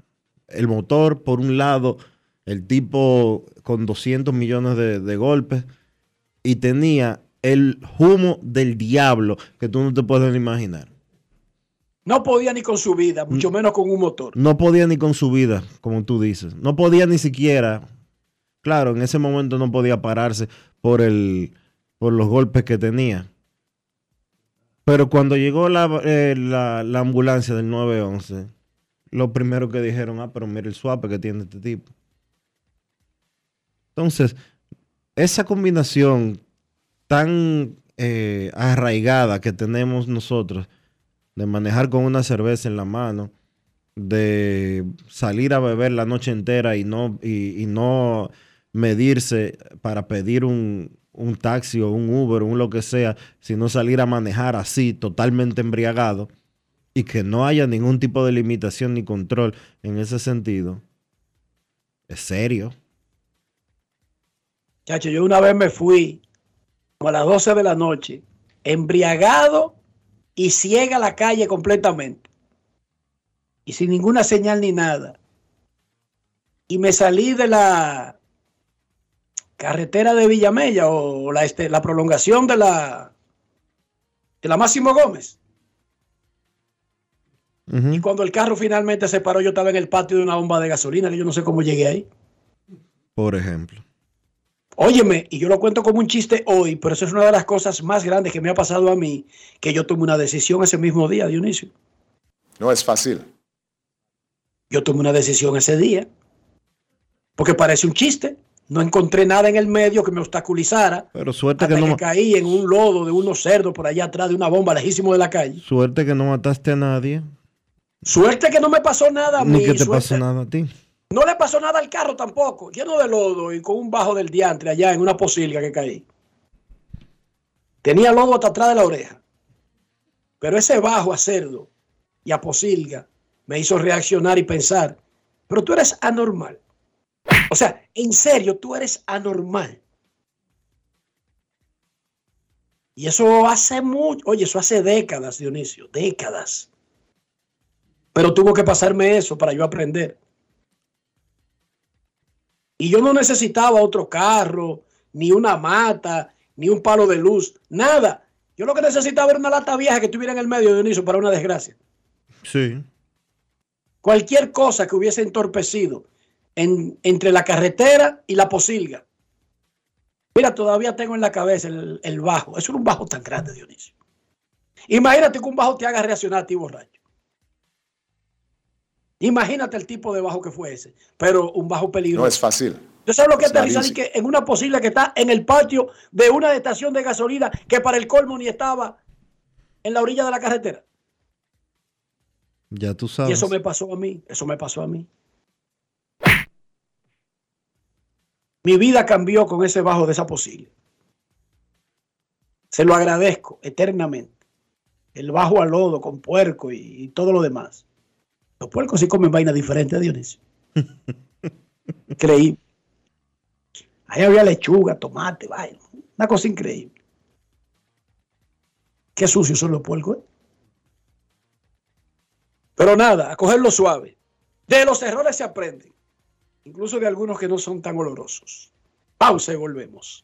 el motor por un lado, el tipo con 200 millones de, de golpes y tenía el humo del diablo que tú no te puedes imaginar. No podía ni con su vida, mucho menos con un motor. No podía ni con su vida, como tú dices. No podía ni siquiera, claro, en ese momento no podía pararse por, el, por los golpes que tenía. Pero cuando llegó la, eh, la, la ambulancia del 911, lo primero que dijeron, ah, pero mira el suape que tiene este tipo. Entonces, esa combinación tan eh, arraigada que tenemos nosotros de manejar con una cerveza en la mano, de salir a beber la noche entera y no, y, no medirse para pedir un, un, taxi o un Uber o un lo que sea, sino salir a manejar así, totalmente embriagado, y que no haya ningún tipo de limitación ni control en ese sentido, es serio. Chacho, yo una vez me fui a las 12 de la noche, embriagado y ciega la calle completamente. Y sin ninguna señal ni nada. Y me salí de la carretera de Villamella o la, este, la prolongación de la, de la Máximo Gómez. Uh -huh. Y cuando el carro finalmente se paró, yo estaba en el patio de una bomba de gasolina, que yo no sé cómo llegué ahí. Por ejemplo. Óyeme, y yo lo cuento como un chiste hoy, pero eso es una de las cosas más grandes que me ha pasado a mí, que yo tomé una decisión ese mismo día, Dionisio. No es fácil. Yo tomé una decisión ese día, porque parece un chiste. No encontré nada en el medio que me obstaculizara. Pero suerte hasta que no que caí en un lodo de unos cerdos por allá atrás de una bomba lejísimo de la calle. Suerte que no mataste a nadie. Suerte que no me pasó nada a mí. Ni que te suerte. pasó nada a ti. No le pasó nada al carro tampoco, lleno de lodo y con un bajo del diantre allá en una posilga que caí. Tenía lodo hasta atrás de la oreja. Pero ese bajo a cerdo y a posilga me hizo reaccionar y pensar, pero tú eres anormal. O sea, en serio, tú eres anormal. Y eso hace mucho, oye, eso hace décadas, Dionisio, décadas. Pero tuvo que pasarme eso para yo aprender. Y yo no necesitaba otro carro, ni una mata, ni un palo de luz, nada. Yo lo que necesitaba era una lata vieja que estuviera en el medio de Dionisio para una desgracia. Sí. Cualquier cosa que hubiese entorpecido en, entre la carretera y la posilga. Mira, todavía tengo en la cabeza el, el bajo. Eso era un bajo tan grande, Dionisio. Imagínate que un bajo te haga reaccionar a ti borracho. Imagínate el tipo de bajo que fue ese, pero un bajo peligroso. No es fácil. Yo sé lo que es aterrizar y que en una posible que está en el patio de una estación de gasolina que para el colmo ni estaba en la orilla de la carretera. Ya tú sabes. Y eso me pasó a mí, eso me pasó a mí. Mi vida cambió con ese bajo de esa posible. Se lo agradezco eternamente. El bajo al lodo con puerco y, y todo lo demás. Los puercos sí comen vaina diferente, Dionisio. Increíble. Ahí había lechuga, tomate, vaina. Una cosa increíble. Qué sucios son los puercos. ¿eh? Pero nada, a cogerlo suave. De los errores se aprenden. Incluso de algunos que no son tan olorosos. Pausa y volvemos.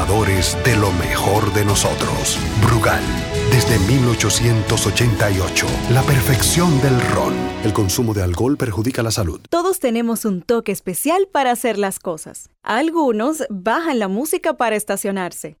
de lo mejor de nosotros. Brugal, desde 1888, la perfección del ron. El consumo de alcohol perjudica la salud. Todos tenemos un toque especial para hacer las cosas. Algunos bajan la música para estacionarse.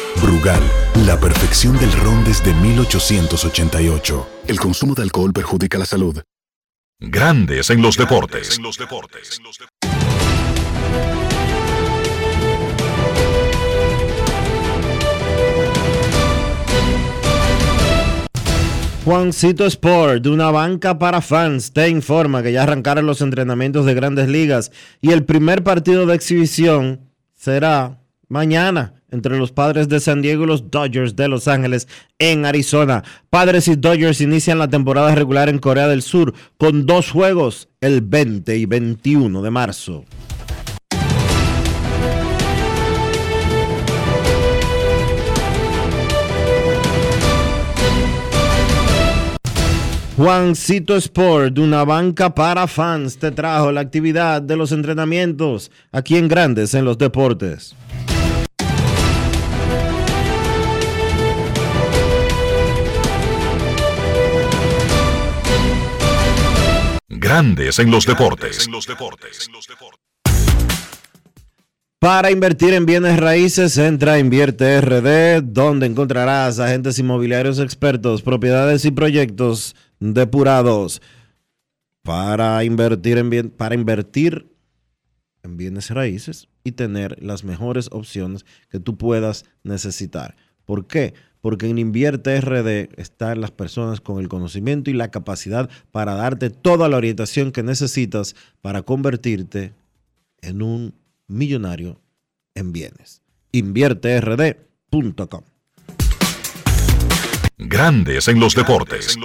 Brugal, la perfección del ron desde 1888. El consumo de alcohol perjudica la salud. Grandes en los deportes. Juancito Sport, de una banca para fans, te informa que ya arrancaron los entrenamientos de grandes ligas y el primer partido de exhibición será mañana entre los padres de San Diego y los Dodgers de Los Ángeles en Arizona. Padres y Dodgers inician la temporada regular en Corea del Sur con dos juegos el 20 y 21 de marzo. Juancito Sport, de una banca para fans, te trajo la actividad de los entrenamientos aquí en Grandes en los Deportes. Grandes en los deportes. Para invertir en bienes raíces, entra a Invierte RD, donde encontrarás agentes inmobiliarios expertos, propiedades y proyectos depurados. Para invertir en bien, para invertir en bienes raíces y tener las mejores opciones que tú puedas necesitar. ¿Por qué? Porque en Invierte RD están las personas con el conocimiento y la capacidad para darte toda la orientación que necesitas para convertirte en un millonario en bienes. InvierteRD.com. Grandes en los deportes.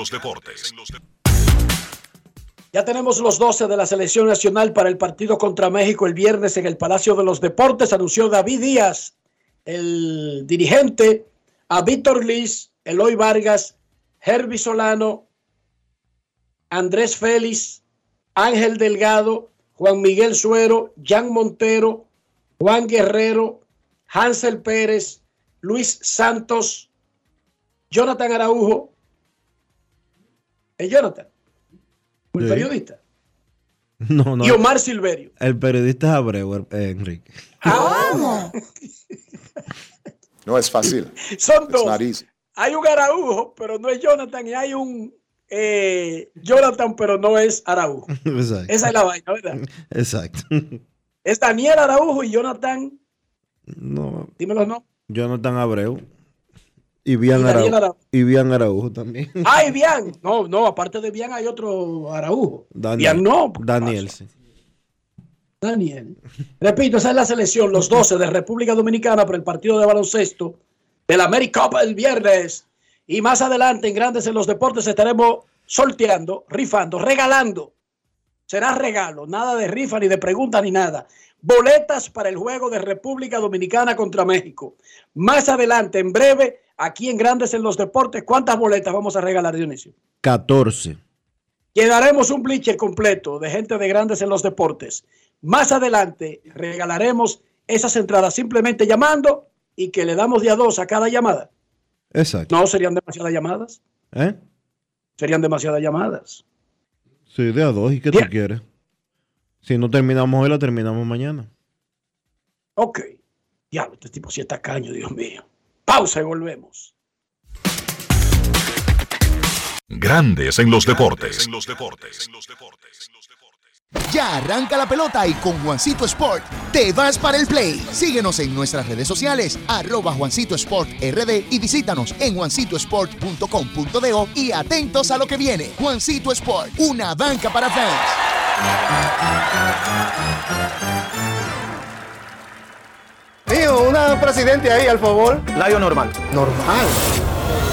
Ya tenemos los 12 de la selección nacional para el partido contra México el viernes en el Palacio de los Deportes, anunció David Díaz, el dirigente, a Víctor Liz, Eloy Vargas, Herbie Solano, Andrés Félix, Ángel Delgado, Juan Miguel Suero, Jan Montero, Juan Guerrero, Hansel Pérez, Luis Santos, Jonathan Araujo. ¿Es Jonathan? ¿El Sí. periodista? No, no. Y Omar Silverio. El periodista es Abreu, eh, Enrique. Ah, No es fácil. Son It's dos. Hay un Araujo, pero no es Jonathan, y hay un eh, Jonathan, pero no es Araujo. Exacto. Esa es la vaina, ¿verdad? Exacto. Es Daniel Araujo y Jonathan, No, dímelo no. Jonathan Abreu. Y Bian Y Araujo. Araujo. Y Bian Araujo también. Ay, Bian. No, no, aparte de Bian hay otro Araujo. Daniel. Bian no. Daniel, sí. Daniel. Repito, esa es la selección, los 12 de República Dominicana para el partido de baloncesto de la América Cup el viernes. Y más adelante, en Grandes en los Deportes, estaremos sorteando, rifando, regalando. Será regalo, nada de rifa, ni de pregunta, ni nada. Boletas para el juego de República Dominicana contra México. Más adelante, en breve, aquí en Grandes en los Deportes, ¿cuántas boletas vamos a regalar, Dionisio? 14. Quedaremos un bleacher completo de gente de grandes en los deportes. Más adelante regalaremos esas entradas simplemente llamando y que le damos de a dos a cada llamada. Exacto. No serían demasiadas llamadas. ¿Eh? Serían demasiadas llamadas. Sí, de a dos. ¿Y qué tú quieres? Si no terminamos hoy, la terminamos mañana. Ok. Diablo, este tipo sí está caño, Dios mío. Pausa y volvemos. Grandes en los deportes. Ya arranca la pelota y con Juancito Sport te vas para el play. Síguenos en nuestras redes sociales, arroba Juancito Sport RD y visítanos en juancitosport.com.do y atentos a lo que viene. Juancito Sport, una banca para Mío, una presidente ahí, al favor. Layo normal. Normal.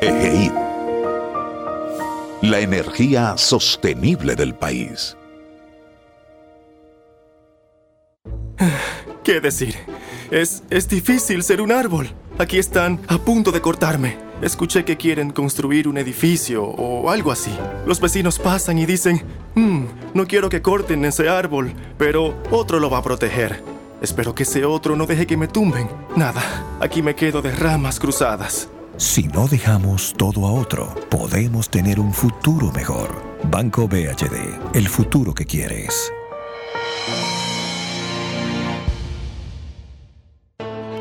EGI. la energía sostenible del país. ¿Qué decir? Es, es difícil ser un árbol. Aquí están a punto de cortarme. Escuché que quieren construir un edificio o algo así. Los vecinos pasan y dicen, "Hmm, no quiero que corten ese árbol, pero otro lo va a proteger. Espero que ese otro no deje que me tumben. Nada, aquí me quedo de ramas cruzadas. Si no dejamos todo a otro, podemos tener un futuro mejor. Banco BHD, el futuro que quieres.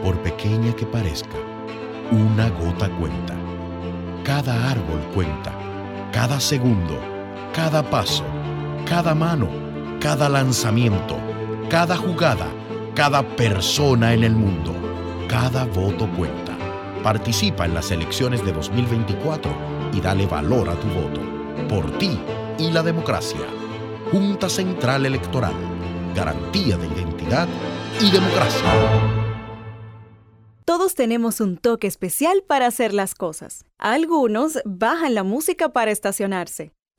Por pequeña que parezca, una gota cuenta. Cada árbol cuenta. Cada segundo. Cada paso. Cada mano. Cada lanzamiento. Cada jugada. Cada persona en el mundo. Cada voto cuenta. Participa en las elecciones de 2024 y dale valor a tu voto. Por ti y la democracia. Junta Central Electoral. Garantía de identidad y democracia. Todos tenemos un toque especial para hacer las cosas. Algunos bajan la música para estacionarse.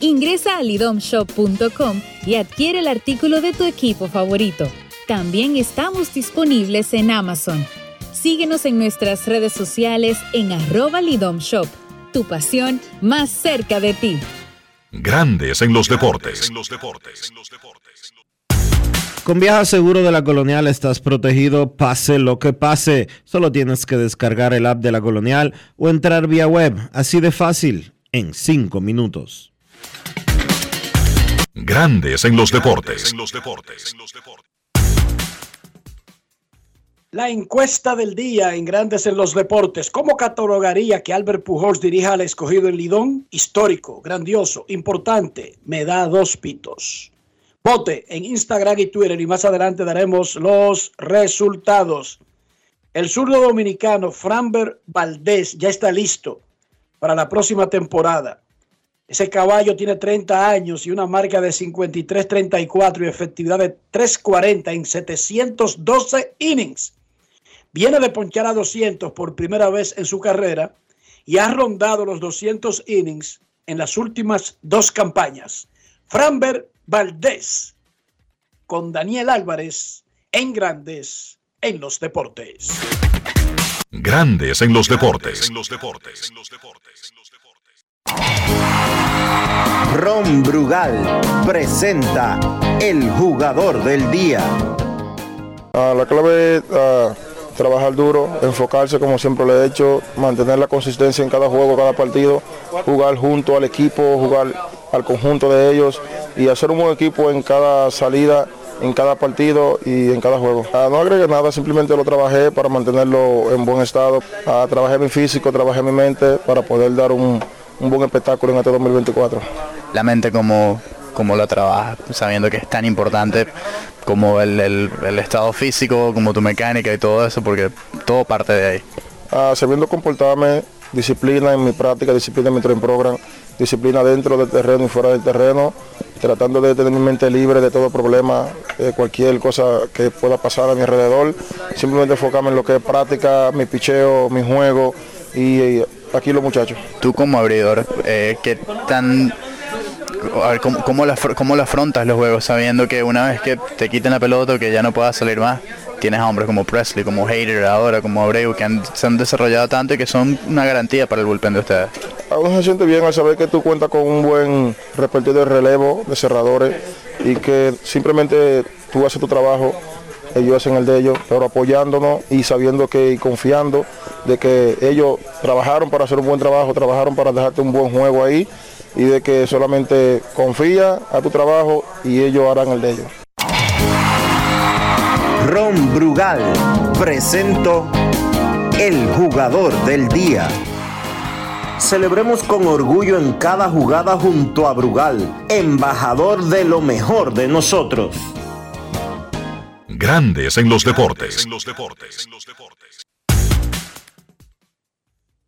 Ingresa a lidomshop.com y adquiere el artículo de tu equipo favorito. También estamos disponibles en Amazon. Síguenos en nuestras redes sociales en arroba lidomshop. Tu pasión más cerca de ti. Grandes en los deportes. Con Viaja Seguro de la Colonial estás protegido pase lo que pase. Solo tienes que descargar el app de la Colonial o entrar vía web. Así de fácil, en 5 minutos. Grandes en los deportes. La encuesta del día en Grandes en los Deportes. ¿Cómo catalogaría que Albert Pujols dirija al escogido en Lidón? Histórico, grandioso, importante. Me da dos pitos. Vote en Instagram y Twitter y más adelante daremos los resultados. El zurdo dominicano Framber Valdés ya está listo para la próxima temporada. Ese caballo tiene 30 años y una marca de 53-34 y efectividad de 340 en 712 innings. Viene de ponchar a 200 por primera vez en su carrera y ha rondado los 200 innings en las últimas dos campañas. Framber Valdés con Daniel Álvarez en Grandes en los Deportes. Grandes en los deportes. Ron Brugal presenta el jugador del día. Ah, la clave es ah, trabajar duro, enfocarse como siempre lo he hecho, mantener la consistencia en cada juego, cada partido, jugar junto al equipo, jugar al conjunto de ellos y hacer un buen equipo en cada salida, en cada partido y en cada juego. Ah, no agregué nada, simplemente lo trabajé para mantenerlo en buen estado. Trabajé mi físico, trabajé mi mente para poder dar un, un buen espectáculo en este 2024. La mente como, como lo trabaja, sabiendo que es tan importante como el, el- el estado físico, como tu mecánica y todo eso, porque todo parte de ahí. Ah, sabiendo comportarme, disciplina en mi práctica, disciplina en mi training program disciplina dentro del terreno y fuera del terreno, tratando de tener mi mente libre de todo problema, de cualquier cosa que pueda pasar a mi alrededor, simplemente enfocarme en lo que es práctica, mi picheo, mi juego y, y aquí los muchachos. Tú como abridor, eh, ¿qué tan a ver, ¿cómo, cómo, la, cómo la afrontas los juegos sabiendo que una vez que te quiten la pelota o que ya no puedas salir más, tienes a hombres como Presley, como Hater ahora, como Abreu, que han, se han desarrollado tanto y que son una garantía para el bullpen de ustedes? A uno se siente bien al saber que tú cuentas con un buen repartido de relevo, de cerradores, y que simplemente tú haces tu trabajo, ellos hacen el de ellos, pero apoyándonos y sabiendo que y confiando de que ellos trabajaron para hacer un buen trabajo, trabajaron para dejarte un buen juego ahí y de que solamente confía a tu trabajo y ellos harán el de ellos. Ron Brugal presento el jugador del día. Celebremos con orgullo en cada jugada junto a Brugal, embajador de lo mejor de nosotros. Grandes en los deportes.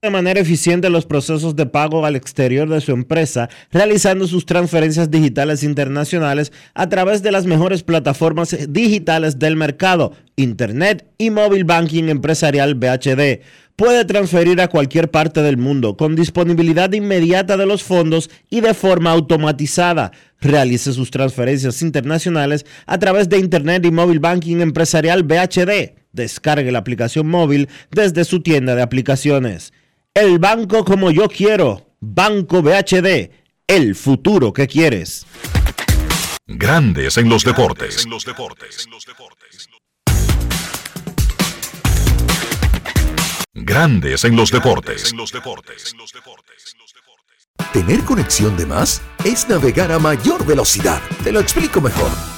de manera eficiente los procesos de pago al exterior de su empresa, realizando sus transferencias digitales internacionales a través de las mejores plataformas digitales del mercado, Internet y Móvil Banking Empresarial BHD. Puede transferir a cualquier parte del mundo con disponibilidad inmediata de los fondos y de forma automatizada. Realice sus transferencias internacionales a través de Internet y Móvil Banking Empresarial BHD. Descargue la aplicación móvil desde su tienda de aplicaciones. El banco como yo quiero. Banco BHD. El futuro que quieres. Grandes en los deportes. Grandes en los deportes. Tener conexión de más es navegar a mayor velocidad. Te lo explico mejor.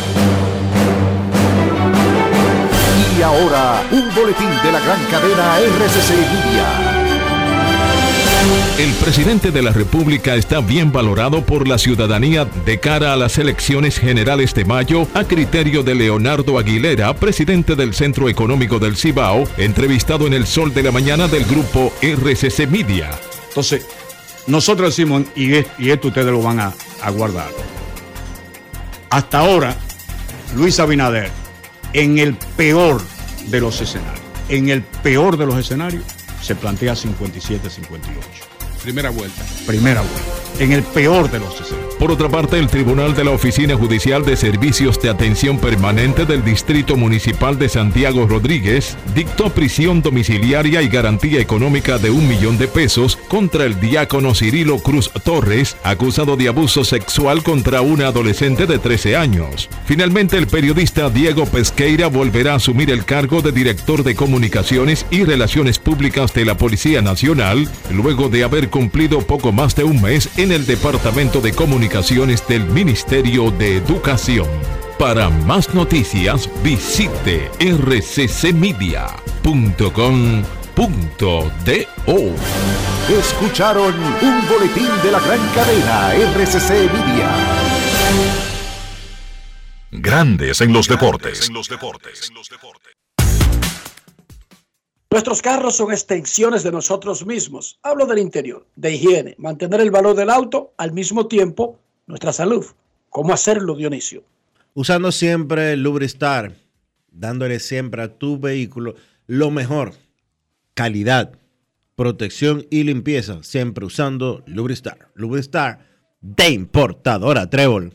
Y ahora, un boletín de la gran cadena RCC Media. El presidente de la República está bien valorado por la ciudadanía de cara a las elecciones generales de mayo, a criterio de Leonardo Aguilera, presidente del Centro Económico del Cibao, entrevistado en el Sol de la Mañana del grupo RCC Media. Entonces, nosotros decimos, y, es- y esto ustedes lo van a, a guardar. Hasta ahora, Luis Abinader, en el peor de los escenarios, en el peor de los escenarios, se plantea 57-58. Primera vuelta. Primera vuelta. En el peor de los escenarios. Por otra parte, el Tribunal de la Oficina Judicial de Servicios de Atención Permanente del Distrito Municipal de Santiago Rodríguez dictó prisión domiciliaria y garantía económica de un millón de pesos contra el diácono Cirilo Cruz Torres, acusado de abuso sexual contra una adolescente de 13 años. Finalmente, el periodista Diego Pesqueira volverá a asumir el cargo de director de Comunicaciones y Relaciones Públicas de la Policía Nacional, luego de haber cumplido poco más de un mes en el Departamento de Comunicaciones del Ministerio de Educación. Para más noticias, visite rccmedia.com.do. Escucharon un boletín de la gran cadena RCC Media. Grandes en los deportes. Nuestros carros son extensiones de nosotros mismos. Hablo del interior, de higiene, mantener el valor del auto, al mismo tiempo nuestra salud. ¿Cómo hacerlo, Dionisio? Usando siempre Lubristar, dándole siempre a tu vehículo lo mejor, calidad, protección y limpieza, siempre usando Lubristar. Lubristar de importadora Trébol.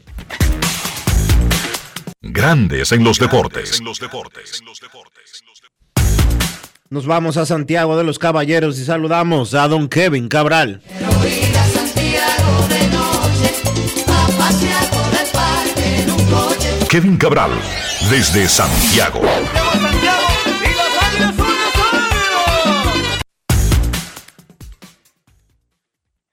Grandes en los deportes. Nos vamos a Santiago de los Caballeros y saludamos a don Kevin Cabral. Kevin Cabral, desde Santiago.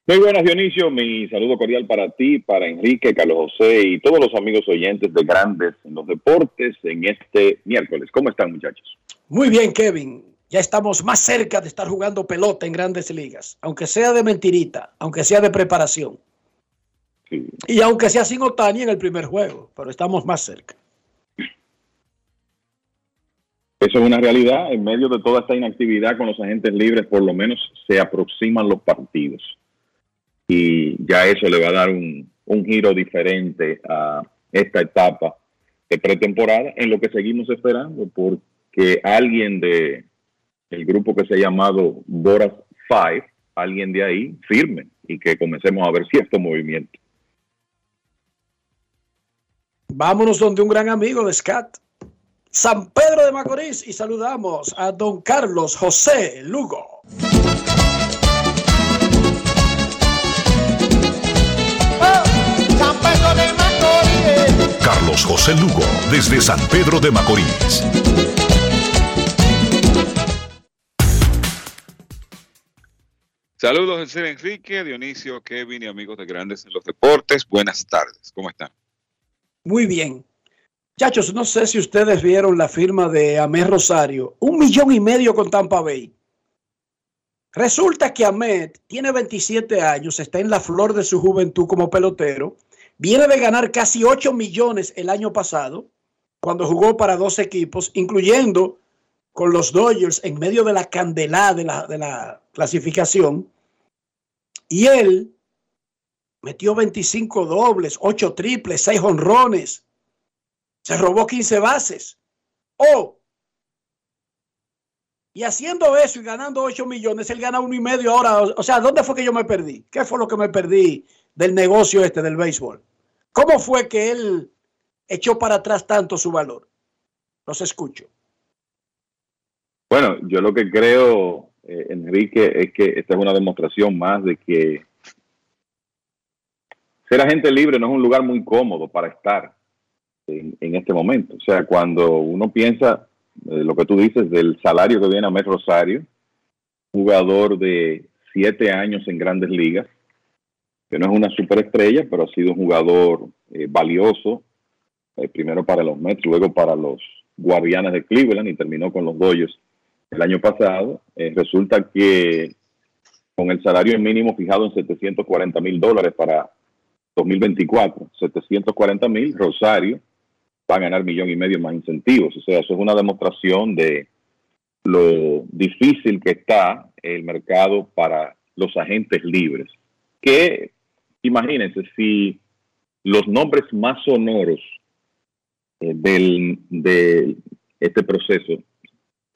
Muy buenas, Dionisio. Mi saludo cordial para ti, para Enrique, Carlos José y todos los amigos oyentes de Grandes en los Deportes en este miércoles. ¿Cómo están, muchachos? Muy bien, Kevin. Ya estamos más cerca de estar jugando pelota en grandes ligas, aunque sea de mentirita, aunque sea de preparación. Y aunque sea sin Otani en el primer juego, pero estamos más cerca. Eso es una realidad. En medio de toda esta inactividad con los agentes libres, por lo menos se aproximan los partidos. Y ya eso le va a dar un, un giro diferente a esta etapa de pretemporada, en lo que seguimos esperando, porque alguien de el grupo que se ha llamado Boras Five, alguien de ahí, firme y que comencemos a ver cierto movimiento. Vámonos donde un gran amigo de SCAT, San Pedro de Macorís, y saludamos a don Carlos José Lugo. San Pedro de Macorís. Carlos José Lugo, desde San Pedro de Macorís. Saludos, ser Enrique, Dionisio, Kevin y amigos de Grandes en los Deportes. Buenas tardes, ¿cómo están? Muy bien. Chachos, no sé si ustedes vieron la firma de Ahmed Rosario, un millón y medio con Tampa Bay. Resulta que Ahmed tiene 27 años, está en la flor de su juventud como pelotero, viene de ganar casi 8 millones el año pasado, cuando jugó para dos equipos, incluyendo con los Dodgers en medio de la candelada de la, de la clasificación. Y él metió 25 dobles, 8 triples, 6 honrones. Se robó 15 bases. Oh. Y haciendo eso y ganando 8 millones, él gana uno y medio ahora. O sea, ¿dónde fue que yo me perdí? ¿Qué fue lo que me perdí del negocio este del béisbol? ¿Cómo fue que él echó para atrás tanto su valor? Los escucho. Bueno, yo lo que creo, eh, Enrique, es que esta es una demostración más de que ser agente libre no es un lugar muy cómodo para estar en, en este momento. O sea, cuando uno piensa eh, lo que tú dices del salario que viene a Met Rosario, jugador de siete años en grandes ligas, que no es una superestrella, pero ha sido un jugador eh, valioso, eh, primero para los Mets, luego para los Guardianes de Cleveland y terminó con los Dodgers el año pasado. Resulta que con el salario mínimo fijado en 740 mil dólares para 2024, 740 mil, Rosario va a ganar millón y medio más incentivos. O sea, eso es una demostración de lo difícil que está el mercado para los agentes libres. Que imagínense si los nombres más sonoros eh, del, de este proceso,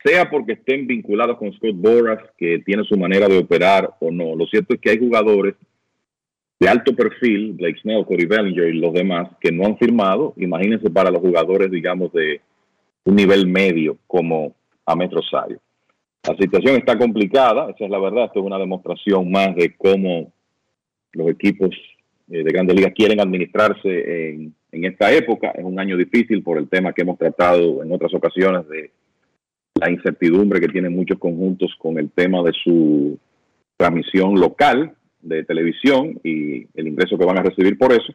sea porque estén vinculados con Scott Boras, que tiene su manera de operar o no, lo cierto es que hay jugadores de alto perfil, Blake Snell, Cody Bellinger y los demás, que no han firmado. Imagínense para los jugadores, digamos, de un nivel medio como Ahmed Rosario. La situación está complicada, esa es la verdad. Esto es una demostración más de cómo los equipos eh, de grandes ligas quieren administrarse en, en esta época. Es un año difícil por el tema que hemos tratado en otras ocasiones de la incertidumbre que tienen muchos conjuntos con el tema de su transmisión local de televisión y el ingreso que van a recibir por eso.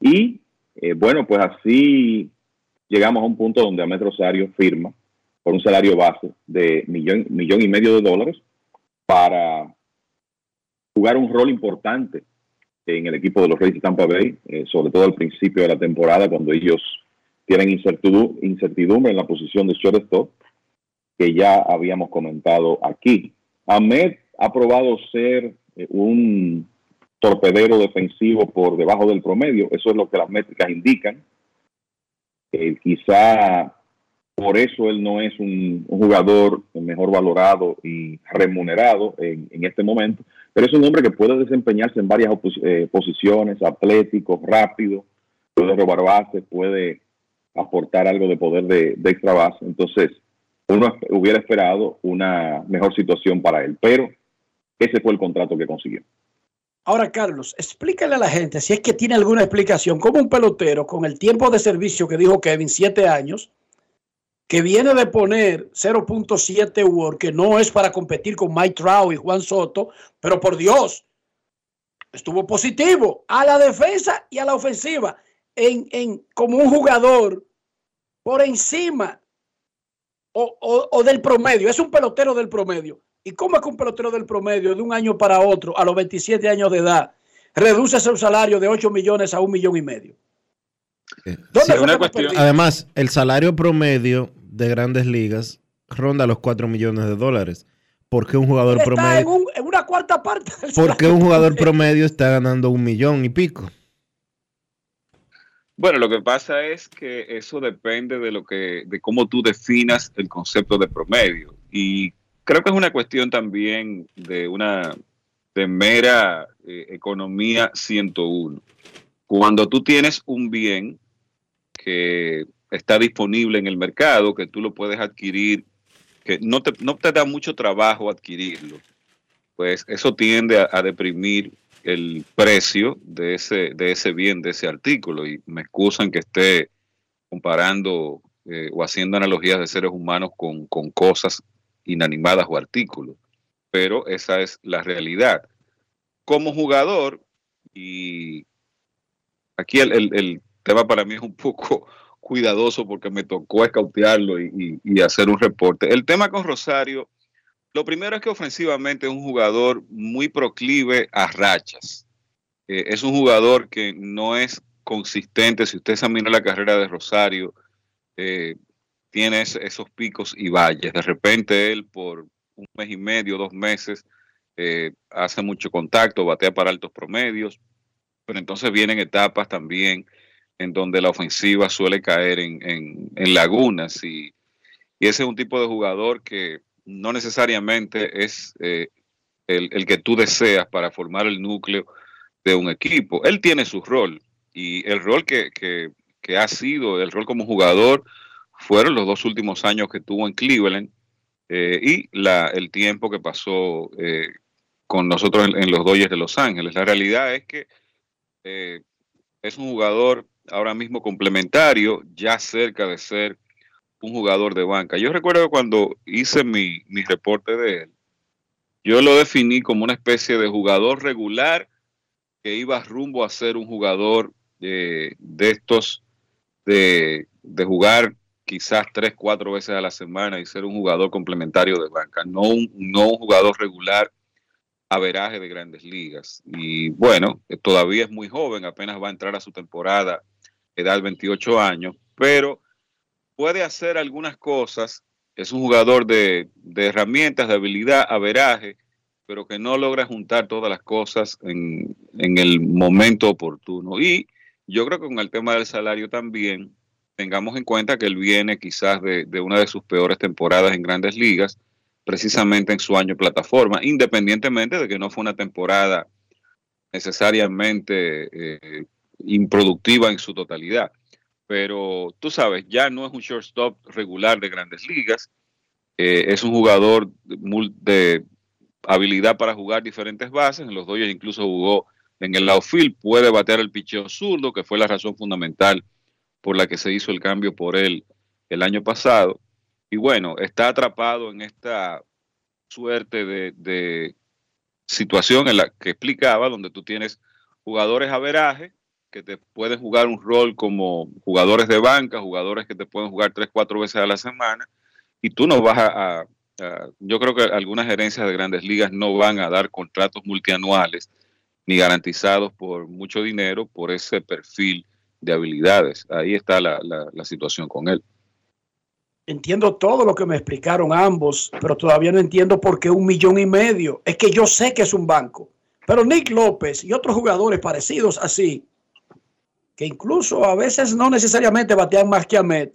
Y eh, bueno, pues así llegamos a un punto donde Ahmed Rosario firma por un salario base de millón, millón y medio de dólares para jugar un rol importante en el equipo de los Reyes de Tampa Bay, eh, sobre todo al principio de la temporada, cuando ellos tienen incertidumbre, en la posición de shortstop, que ya habíamos comentado aquí. Ahmed ha probado ser eh, un torpedero defensivo por debajo del promedio, eso es lo que las métricas indican. Eh, quizá por eso él no es un, jugador mejor valorado y remunerado en, este momento, pero es un hombre que puede desempeñarse en varias eh, posiciones, atlético, rápido, puede robar base, puede aportar algo de poder de, de extra base. Entonces, uno hubiera esperado una mejor situación para él, pero ese fue el contrato que consiguió. Ahora, Carlos, explícale a la gente, si es que tiene alguna explicación, cómo un pelotero con el tiempo de servicio que dijo Kevin, siete años, que viene de poner 0.7 WAR, que no es para competir con Mike Trout y Juan Soto, pero por Dios, estuvo positivo a la defensa y a la ofensiva, en, en como un jugador por encima o, o, o del promedio, es un pelotero del promedio. ¿Y cómo es que un pelotero del promedio de un año para otro, a los 27 años de edad, reduce su salario de 8 millones a un millón y medio? Sí, cuestión... Además, el salario promedio de grandes ligas ronda los 4 millones de dólares. ¿Por qué un jugador está promedio? En, un, en, una cuarta parte. ¿Por qué un jugador promedio está ganando un millón y pico? Bueno, lo que pasa es que eso depende de lo que, de cómo tú definas el concepto de promedio. Y creo que es una cuestión también de una de mera eh, economía 101. Cuando tú tienes un bien que está disponible en el mercado, que tú lo puedes adquirir, que no te, no te da mucho trabajo adquirirlo, pues eso tiende a, deprimir el precio de ese, de ese bien, de ese artículo. Y me excusan que esté comparando eh, o haciendo analogías de seres humanos con, con cosas inanimadas o artículos, pero esa es la realidad. Como jugador, y aquí el, tema para mí es un poco cuidadoso porque me tocó escautearlo y, hacer un reporte. El tema con Rosario, lo primero es que ofensivamente es un jugador muy proclive a rachas. Eh, es un jugador que no es consistente. Si usted examina la carrera de Rosario, eh, tiene esos picos y valles. De repente él por un mes y medio, dos meses, eh, hace mucho contacto, batea para altos promedios, pero entonces vienen etapas también en donde la ofensiva suele caer en, lagunas y, ese es un tipo de jugador que no necesariamente es eh, el, que tú deseas para formar el núcleo de un equipo. Él tiene su rol y el rol que ha sido el rol como jugador fueron los dos últimos años que tuvo en Cleveland eh, y la, el tiempo que pasó eh, con nosotros en, los Dodgers de Los Ángeles. La realidad es que eh, es un jugador ahora mismo complementario, ya cerca de ser un jugador de banca. Yo recuerdo cuando hice mi, mi reporte de él, yo lo definí como una especie de jugador regular que iba rumbo a ser un jugador de, de estos, de, de, jugar quizás tres, cuatro veces a la semana y ser un jugador complementario de banca, no un, no un jugador regular averaje de grandes ligas. Y bueno, todavía es muy joven, apenas va a entrar a su temporada, edad 28 años, pero puede hacer algunas cosas. Es un jugador de, de herramientas, de habilidad, averaje, pero que no logra juntar todas las cosas en, en, el momento oportuno. Y yo creo que con el tema del salario también, tengamos en cuenta que él viene quizás de, una de sus peores temporadas en grandes ligas, precisamente en su año plataforma, independientemente de que no fue una temporada necesariamente eh, improductiva en su totalidad. Pero tú sabes, ya no es un shortstop regular de grandes ligas, eh, es un jugador de, de, habilidad para jugar diferentes bases, en los Dodgers incluso jugó en el outfield, puede batear el picheo zurdo, que fue la razón fundamental por la que se hizo el cambio por él el año pasado. Y bueno, está atrapado en esta suerte de, situación en la que explicaba, donde tú tienes jugadores a veraje que te pueden jugar un rol como jugadores de banca, jugadores que te pueden jugar tres, cuatro veces a la semana, y tú no vas a, a yo creo que algunas gerencias de grandes ligas no van a dar contratos multianuales ni garantizados por mucho dinero por ese perfil de habilidades. Ahí está la, la, situación con él. Entiendo todo lo que me explicaron ambos, pero todavía no entiendo por qué un millón y medio. Es que yo sé que es un banco. Pero Nick López y otros jugadores parecidos así, que incluso a veces no necesariamente batean más que Ahmed,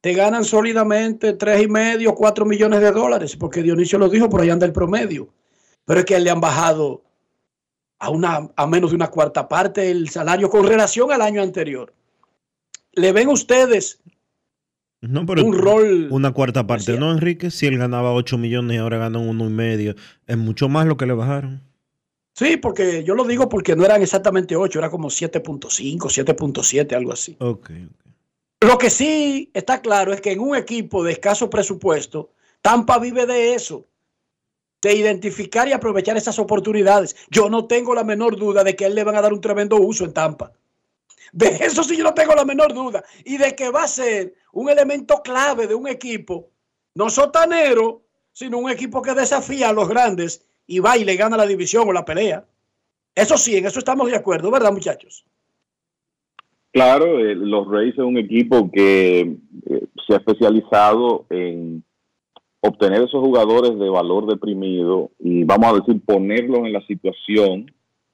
te ganan sólidamente tres y medio, cuatro millones de dólares, porque Dionisio lo dijo, por ahí anda el promedio. Pero es que le han bajado a, una, a menos de una cuarta parte el salario con relación al año anterior. ¿Le ven ustedes no, pero un rol. Una cuarta parte. ¿no, Enrique? Si él ganaba 8 millones y ahora gana uno y medio, es mucho más lo que le bajaron. Sí, porque yo lo digo porque no eran exactamente 8, era como 7.5, 7.7, algo así. Okay, ok. Lo que sí está claro es que en un equipo de escaso presupuesto, Tampa vive de eso, de identificar y aprovechar esas oportunidades. Yo no tengo la menor duda de que él le van a dar un tremendo uso en Tampa. De eso sí yo no tengo la menor duda. Y de que va a ser un elemento clave de un equipo, no sotanero, sino un equipo que desafía a los grandes y va y le gana la división o la pelea. Eso sí, en eso estamos de acuerdo, ¿verdad, muchachos? Claro, eh, los Rays es un equipo que eh, se ha especializado en obtener esos jugadores de valor deprimido y vamos a decir ponerlos en la situación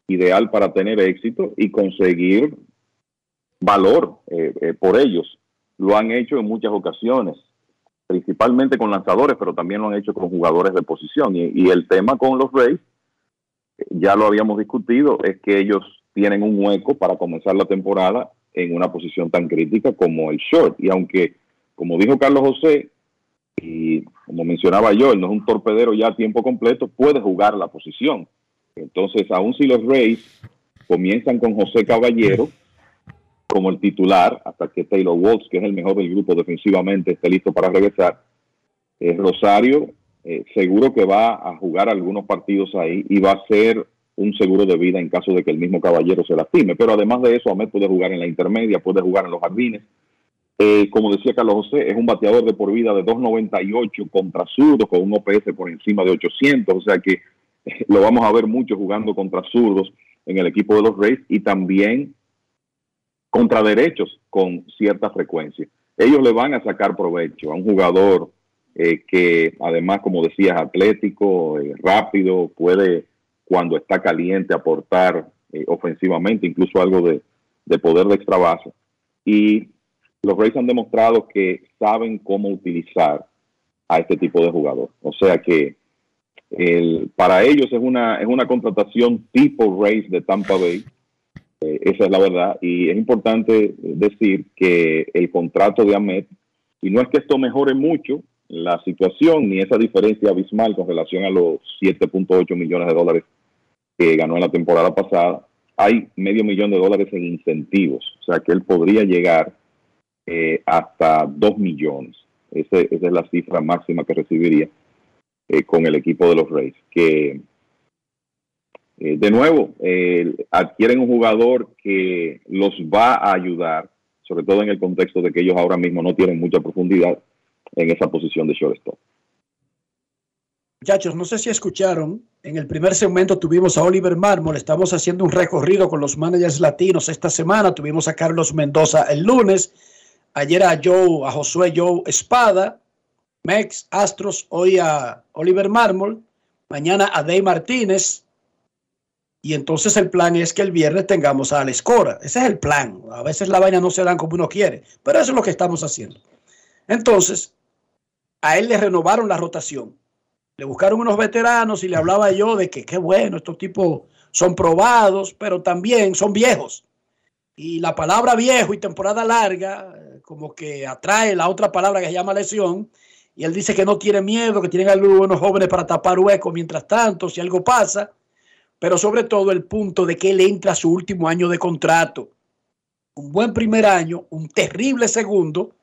ideal para tener éxito y conseguir valor eh, eh, por ellos. Lo han hecho en muchas ocasiones, principalmente con lanzadores, pero también lo han hecho con jugadores de posición. Y, el tema con los Rays, ya lo habíamos discutido, es que ellos tienen un hueco para comenzar la temporada en una posición tan crítica como el short. Y aunque, como dijo Carlos José, y como mencionaba yo, él no es un torpedero ya a tiempo completo, puede jugar la posición. Entonces, aun si los Rays comienzan con José Caballero como el titular, hasta que Taylor Waltz, que es el mejor del grupo defensivamente, esté listo para regresar, eh, Rosario eh, seguro que va a jugar algunos partidos ahí y va a ser un seguro de vida en caso de que el mismo caballero se lastime. Pero además de eso, Ahmed puede jugar en la intermedia, puede jugar en los jardines. Eh, como decía Carlos José, es un bateador de por vida de 2.98 contra zurdos con un OPS por encima de 800, o sea que eh, lo vamos a ver mucho jugando contra zurdos en el equipo de los Rays y también contra derechos con cierta frecuencia. Ellos le van a sacar provecho a un jugador eh, que además, como decías, atlético, rápido, puede cuando está caliente aportar ofensivamente, incluso algo de, de poder de extra base. Y los Rays han demostrado que saben cómo utilizar a este tipo de jugador. O sea que el, para ellos es una, es una contratación tipo Rays de Tampa Bay, Eh, esa es la verdad. Y es importante decir que el contrato de Ahmed, y no es que esto mejore mucho la situación ni esa diferencia abismal con relación a los 7.8 millones de dólares que ganó en la temporada pasada, hay medio millón de dólares en incentivos. O sea que él podría llegar eh, hasta 2 millones. esa es la cifra máxima que recibiría eh, con el equipo de los Rays. Que eh, de nuevo, adquieren un jugador que los va a ayudar, sobre todo en el contexto de que ellos ahora mismo no tienen mucha profundidad en esa posición de shortstop. Muchachos, no sé si escucharon, en el primer segmento tuvimos a Oliver Mármol, estamos haciendo un recorrido con los managers latinos esta semana, tuvimos a Carlos Mendoza el lunes, ayer a Joe, a Josué Joe Espada, Mex, Astros, hoy a Oliver Mármol, mañana a Dave Martínez, y entonces el plan es que el viernes tengamos a Alex Cora. Ese es el plan. A veces la vaina no se dan como uno quiere, pero eso es lo que estamos haciendo. Entonces, a él le renovaron la rotación. Le buscaron unos veteranos y le hablaba yo de que qué bueno, estos tipos son probados, pero también son viejos. Y la palabra viejo y temporada larga, como que atrae la otra palabra que se llama lesión. Y él dice que no tiene miedo, que tienen algunos jóvenes para tapar huecos mientras tanto, si algo pasa pero sobre todo el punto de que él entra a su último año de contrato. Un buen primer año, un terrible segundo,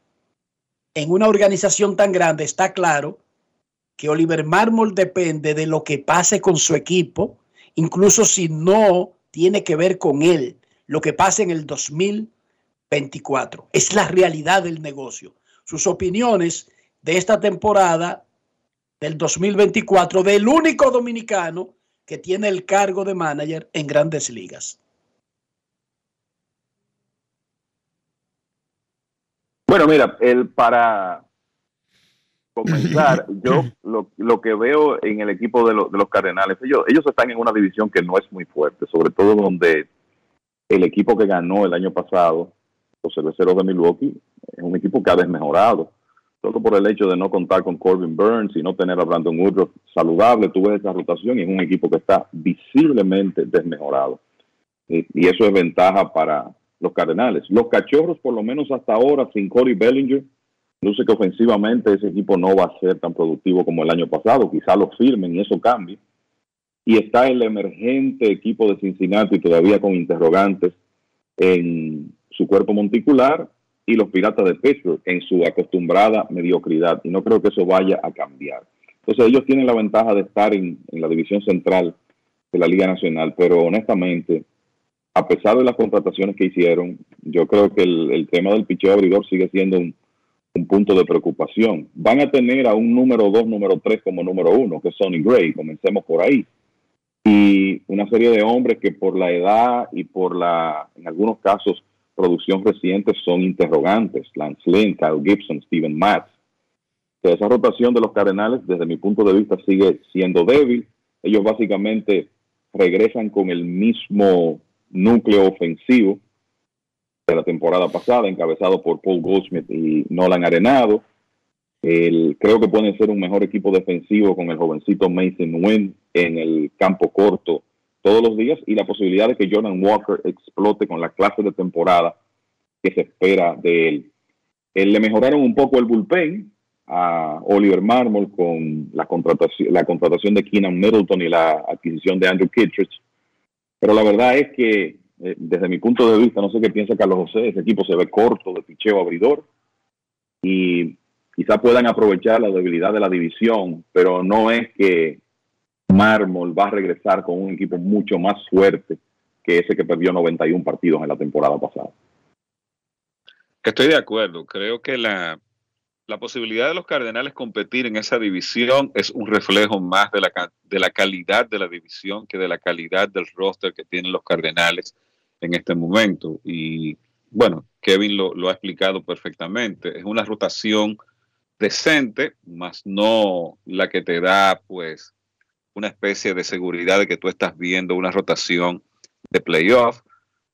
en una organización tan grande, está claro que Oliver Mármol depende de lo que pase con su equipo, incluso si no tiene que ver con él, lo que pase en el 2024. Es la realidad del negocio. Sus opiniones de esta temporada del 2024 del único dominicano que tiene el cargo de manager en grandes ligas? Bueno, mira, el para comenzar, yo lo, que veo en el equipo de, de, los Cardenales, ellos, ellos están en una división que no es muy fuerte, sobre todo donde el equipo que ganó el año pasado, los cerveceros de Milwaukee, es un equipo que ha desmejorado solo por el hecho de no contar con Corbin Burns y no tener a Brandon Woodruff saludable, tuve esa rotación y es un equipo que está visiblemente desmejorado. Y, eso es ventaja para los Cardenales. Los Cachorros, por lo menos hasta ahora, sin Corey Bellinger, luce que ofensivamente ese equipo no va a ser tan productivo como el año pasado. Quizá lo firmen y eso cambie. Y está el emergente equipo de Cincinnati todavía con interrogantes en su cuerpo monticular y los Piratas de Pittsburgh en su acostumbrada mediocridad. Y no creo que eso vaya a cambiar. Entonces ellos tienen la ventaja de estar en, la división central de la Liga Nacional, pero honestamente, a pesar de las contrataciones que hicieron, yo creo que el, tema del picheo abridor sigue siendo un, punto de preocupación. Van a tener a un número 2, número 3 como número 1, que es Sonny Gray, comencemos por ahí. Y una serie de hombres que por la edad y por la, en algunos casos, producción reciente son interrogantes. Lance Lynn, Kyle Gibson, Steven Matz. esa rotación de los Cardenales, desde mi punto de vista, sigue siendo débil. Ellos básicamente regresan con el mismo núcleo ofensivo de la temporada pasada, encabezado por Paul Goldsmith y Nolan Arenado. creo que pueden ser un mejor equipo defensivo con el jovencito Mason Wynn en el campo corto todos los días y la posibilidad de que Jordan Walker explote con la clase de temporada que se espera de él. él le mejoraron un poco el bullpen a Oliver Marmol con la contratación, la contratación de Keenan Middleton y la adquisición de Andrew Kittredge. Pero la verdad es que, eh, desde mi punto de vista, no sé qué piensa Carlos José, ese equipo se ve corto de picheo abridor y quizá puedan aprovechar la debilidad de la división, pero no es que Mármol va a regresar con un equipo mucho más fuerte que ese que perdió 91 partidos en la temporada pasada. Estoy de acuerdo. Creo que la, la posibilidad de los Cardenales competir en esa división es un reflejo más de la, de la calidad de la división que de la calidad del roster que tienen los Cardenales en este momento. Y bueno, Kevin lo, lo ha explicado perfectamente. Es una rotación decente, más no la que te da pues una especie de seguridad de que tú estás viendo una rotación de playoff,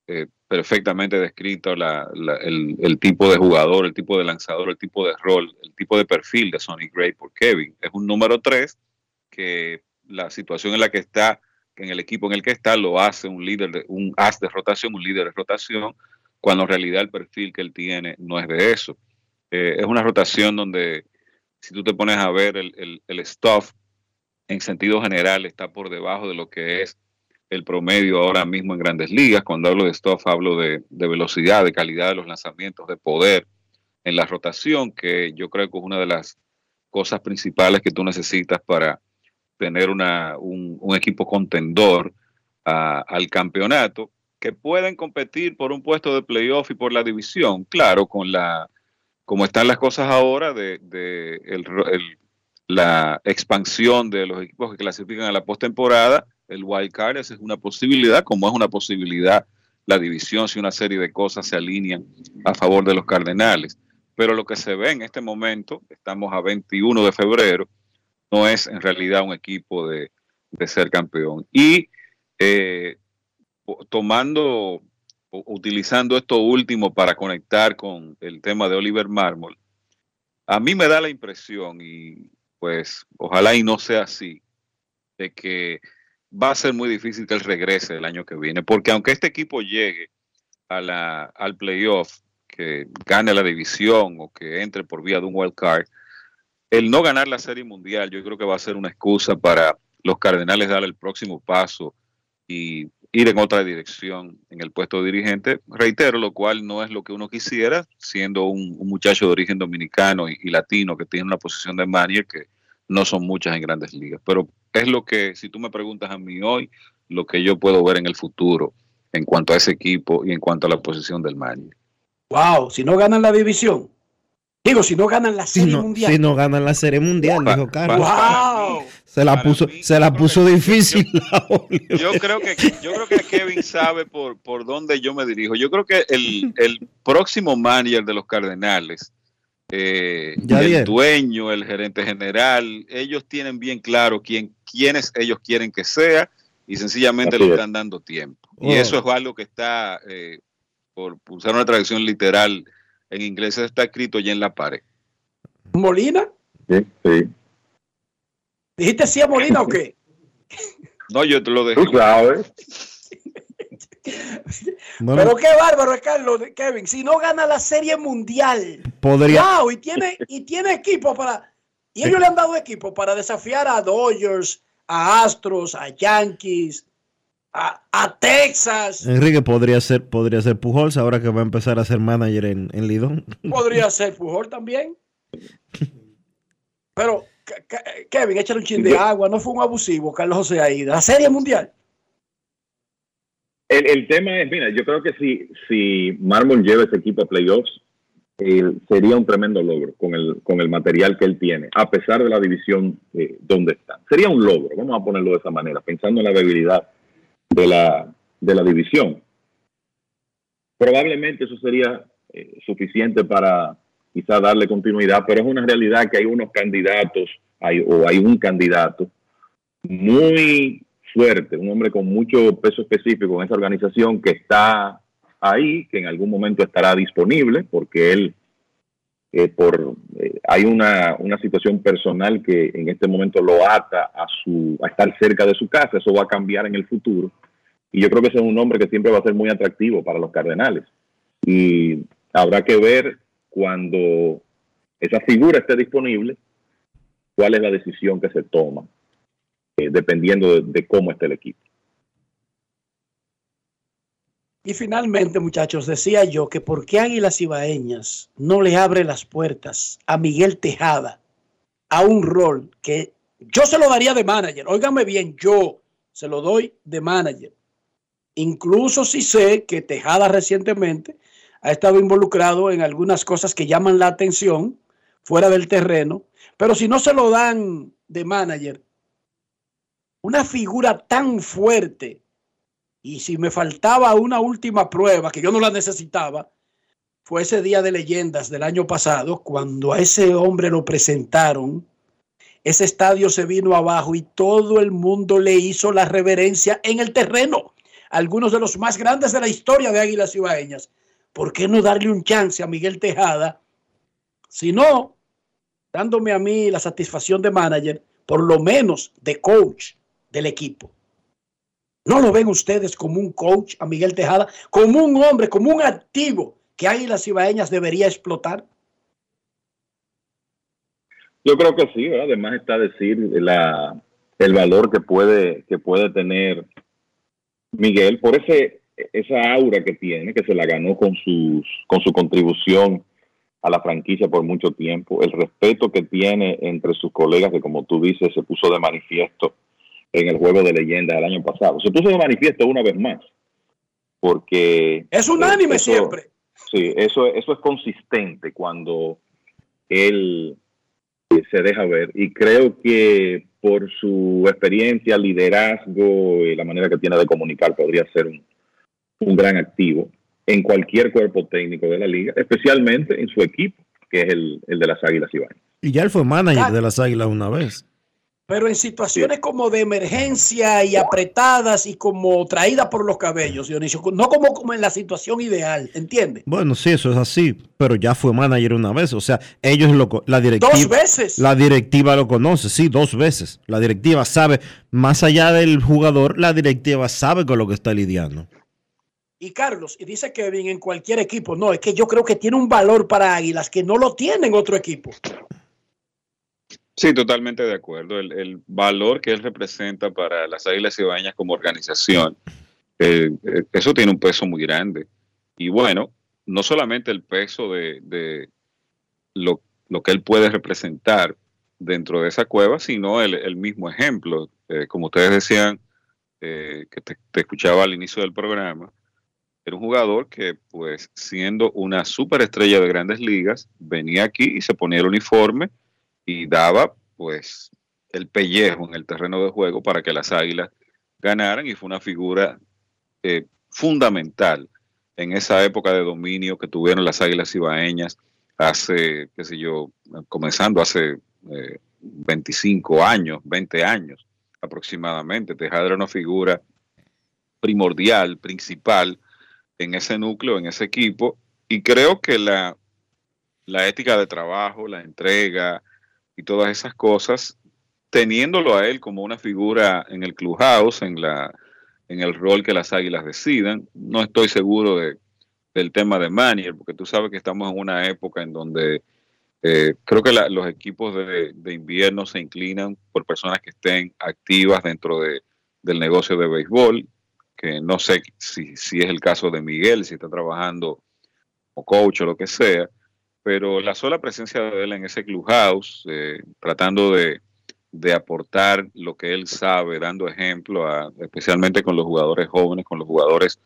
eh, perfectamente descrito el, tipo de jugador, el tipo de lanzador, el tipo de rol, el tipo de perfil de Sonny Gray por Kevin. Es un número 3 que la situación en la que está en el equipo en el que está lo hace un líder, de, un as de rotación, un líder de rotación, cuando en realidad el perfil que él tiene no es de eso. Eh, es una rotación donde, si tú te pones a ver el, el, el stuff, en sentido general está por debajo de lo que es el promedio ahora mismo en grandes ligas. Cuando hablo de stuff, hablo de, velocidad, de calidad de los lanzamientos, de poder en la rotación, que yo creo que es una de las cosas principales que tú necesitas para tener una, un, equipo contendor uh, al campeonato, que pueden competir por un puesto de playoff y por la división, claro, con la como están las cosas ahora de, de el, el, la expansión de los equipos que clasifican a la postemporada, el wild card es una posibilidad, como es una posibilidad la división si una serie de cosas se alinean a favor de los Cardenales. Pero lo que se ve en este momento, estamos a 21 de febrero, no es en realidad un equipo de, de ser campeón. Y eh, tomando, utilizando esto último para conectar con el tema de Oliver Marmol, a mí me da la impresión, y pues ojalá y no sea así, de que va a ser muy difícil que él regrese el año que viene, porque aunque este equipo llegue a la, al playoff, que gane la división o que entre por vía de un wild card, el no ganar la serie mundial yo creo que va a ser una excusa para los Cardenales dar el próximo paso y ir en otra dirección en el puesto de dirigente. Reitero, lo cual no es lo que uno quisiera, siendo un, muchacho de origen dominicano y, y, latino que tiene una posición de manager que no son muchas en grandes ligas. Pero es lo que, si tú me preguntas a mí hoy, lo que yo puedo ver en el futuro en cuanto a ese equipo y en cuanto a la posición del manager. Wow, si no ganan la división. Digo, si no ganan la serie si no, mundial. Si no ganan la serie mundial, Pa- dijo Carlos. Wow. Se la puso, se la puso difícil. Yo creo que yo creo que Kevin sabe por, por dónde yo me dirijo. Yo creo que el, el próximo manager de los Cardenales, eh, Ya el dueño, el gerente general, ellos tienen bien claro quién, quiénes ellos quieren que sea y sencillamente Así le es. están dando tiempo. Oh. Y eso es algo que está, eh, por usar una traducción literal en inglés, está escrito ya en la pared. ¿Molina? Sí, sí. ¿Dijiste sí a Molina o qué? No, yo te lo dejé. Tú sabes. Pero qué bárbaro es Carlos, Kevin. Si no gana la serie mundial. podría, Wow, y tiene, y tiene equipo para. Y ellos le han dado equipo para desafiar a Dodgers, a Astros, a Yankees, a, a Texas. Enrique podría ser, podría ser Pujols ahora que va a empezar a ser manager en, en Lidón. Podría ser Pujol también. Pero, Ke- Ke- Kevin, échale un chin de agua. No fue un abusivo, Carlos José Aida. La serie mundial. El, tema es, mira, yo creo que si, si Marmol lleva ese equipo a playoffs, eh, sería un tremendo logro con el, con el material que él tiene, a pesar de la división eh, donde está. Sería un logro, vamos a ponerlo de esa manera, pensando en la debilidad de la, de la división. Probablemente eso sería eh, suficiente para quizá darle continuidad, pero es una realidad que hay unos candidatos, hay, o hay un candidato muy fuerte, un hombre con mucho peso específico en esa organización que está ahí, que en algún momento estará disponible, porque él, eh, por, eh, hay una, una situación personal que en este momento lo ata a, su, a estar cerca de su casa, eso va a cambiar en el futuro, y yo creo que ese es un hombre que siempre va a ser muy atractivo para los Cardenales, y habrá que ver cuando esa figura esté disponible, cuál es la decisión que se toma eh, dependiendo de, cómo esté el equipo. Y finalmente, muchachos, decía yo que por qué Águilas Ibaeñas no le abre las puertas a Miguel Tejada a un rol que yo se lo daría de manager. Óigame bien, yo se lo doy de manager. Incluso si sé que Tejada recientemente ha estado involucrado en algunas cosas que llaman la atención fuera del terreno, pero si no se lo dan de manager, una figura tan fuerte y si me faltaba una última prueba, que yo no la necesitaba, fue ese día de leyendas del año pasado, cuando a ese hombre lo presentaron, ese estadio se vino abajo y todo el mundo le hizo la reverencia en el terreno. Algunos de los más grandes de la historia de Águilas Ibaeñas. ¿Por qué no darle un chance a Miguel Tejada? Si no, dándome a mí la satisfacción de manager, por lo menos de coach del equipo. ¿No lo ven ustedes como un coach a Miguel Tejada? Como un hombre, como un activo que Águilas Ibaeñas debería explotar. Yo creo que sí, además está decir la, el valor que puede, que puede tener Miguel por ese, esa aura que tiene, que se la ganó con, sus, con su contribución a la franquicia por mucho tiempo, el respeto que tiene entre sus colegas, que como tú dices, se puso de manifiesto en el juego de leyenda del año pasado. Se puso de manifiesto una vez más, porque... Es unánime eso- siempre. Sí, eso, eso es consistente cuando él se deja ver y creo que por su experiencia, liderazgo y la manera que tiene de comunicar podría ser un, un gran activo en cualquier cuerpo técnico de la liga, especialmente en su equipo, que es el, el de las Águilas Ibañez. Y ya él fue manager de las Águilas una vez. Pero en situaciones como de emergencia y apretadas y como traídas por los cabellos, Dionisio, no como, como en la situación ideal, ¿entiendes? Bueno, sí, eso es así, pero ya fue manager una vez. O sea, ellos lo, la directiva. Dos veces. La directiva lo conoce, sí, dos veces. La directiva sabe, más allá del jugador, la directiva sabe con lo que está lidiando. Y Carlos, y dice Kevin en cualquier equipo, no, es que yo creo que tiene un valor para Águilas que no lo tiene en otro equipo. Sí, totalmente de acuerdo. El, el valor que él representa para las Águilas Ibaeñas como organización, eh, eh, eso tiene un peso muy grande. Y bueno, no solamente el peso de, de lo, lo que él puede representar dentro de esa cueva, sino el, el mismo ejemplo. Eh, como ustedes decían, eh, que te, te escuchaba al inicio del programa, era un jugador que, pues, siendo una superestrella de grandes ligas, venía aquí y se ponía el uniforme y daba pues el pellejo en el terreno de juego para que las águilas ganaran y fue una figura eh, fundamental en esa época de dominio que tuvieron las águilas ibaeñas hace, qué sé yo, comenzando hace eh, 25 años, 20 años aproximadamente. Tejada era una figura primordial, principal en ese núcleo, en ese equipo, y creo que la, la ética de trabajo, la entrega, y todas esas cosas, teniéndolo a él como una figura en el clubhouse, en la en el rol que las águilas decidan. No estoy seguro de, del tema de Manier, porque tú sabes que estamos en una época en donde eh, creo que la- los equipos de, de invierno se inclinan por personas que estén activas dentro de, del negocio de béisbol, que no sé si, si es el caso de Miguel, si está trabajando como coach o lo que sea, pero la sola presencia de él en ese clubhouse, eh, tratando de, de aportar lo que él sabe, dando ejemplo, a, especialmente con los jugadores jóvenes, con los jugadores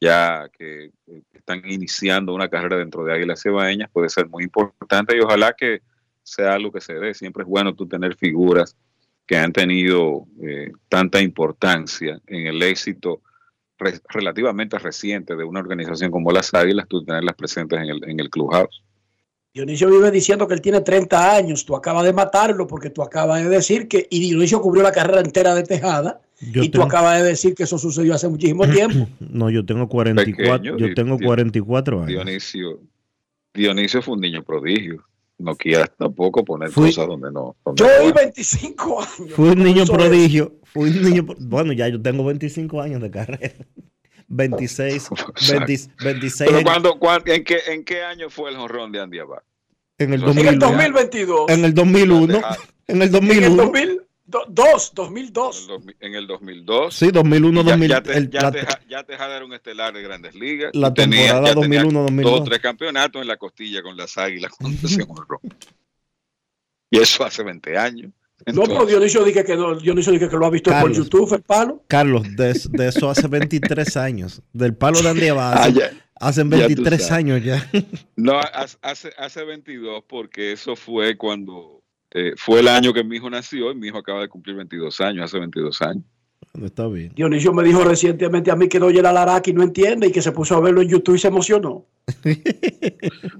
ya que eh, están iniciando una carrera dentro de Águilas Cebaeñas, puede ser muy importante y ojalá que sea algo que se dé. Siempre es bueno tú tener figuras que han tenido eh, tanta importancia en el éxito re- relativamente reciente de una organización como las Águilas, tú tenerlas presentes en el, en el clubhouse. Dionisio vive diciendo que él tiene 30 años, tú acabas de matarlo porque tú acabas de decir que, y Dionisio cubrió la carrera entera de Tejada, Yo y tú acabas de decir que eso sucedió hace muchísimo tiempo. No, yo tengo 44, Pequeño, yo y- tengo y- 44 años. Dionisio, Dionisio fue un niño prodigio. No quieras tampoco poner Fui- cosas donde no. donde Yo hoy van. 25 años. Fui un niño prodigio. Fui un niño. Bueno, ya yo tengo 25 años de carrera. 26, 20 26 Pero en, cuando, cuan- en, qué, ¿en qué año fue el jonrón de Andy Abad? En el En el 2001. 2022. En el 2001. En el En el 2001. 2002, 2002. En el 2002. Sí, 2001, ya, 2000. ya, te, el- ya, la- Teja- ya Tejada era un estelar de grandes ligas. La temporada ya tenía 2001-2002. Dos tres campeonatos en la costilla con las águilas cuando jonrón. Y eso hace 20 años. No, pero Dionisio dije que, no, Dionisio dije que lo ha visto por Carlos. YouTube, el palo. Carlos, de, de eso hace 23 años. Del palo de Andy Abad, Ah, hacen ya tú 23 sabes. años ya. No, hace- hace, hace 22 porque eso fue cuando eh, fue el año que mi hijo nació y mi hijo acaba de cumplir 22 años, hace 22 años. Está bien. Dionisio me dijo recientemente a mí que no oye la Laraki no entiende y que se puso a verlo en YouTube y se emocionó.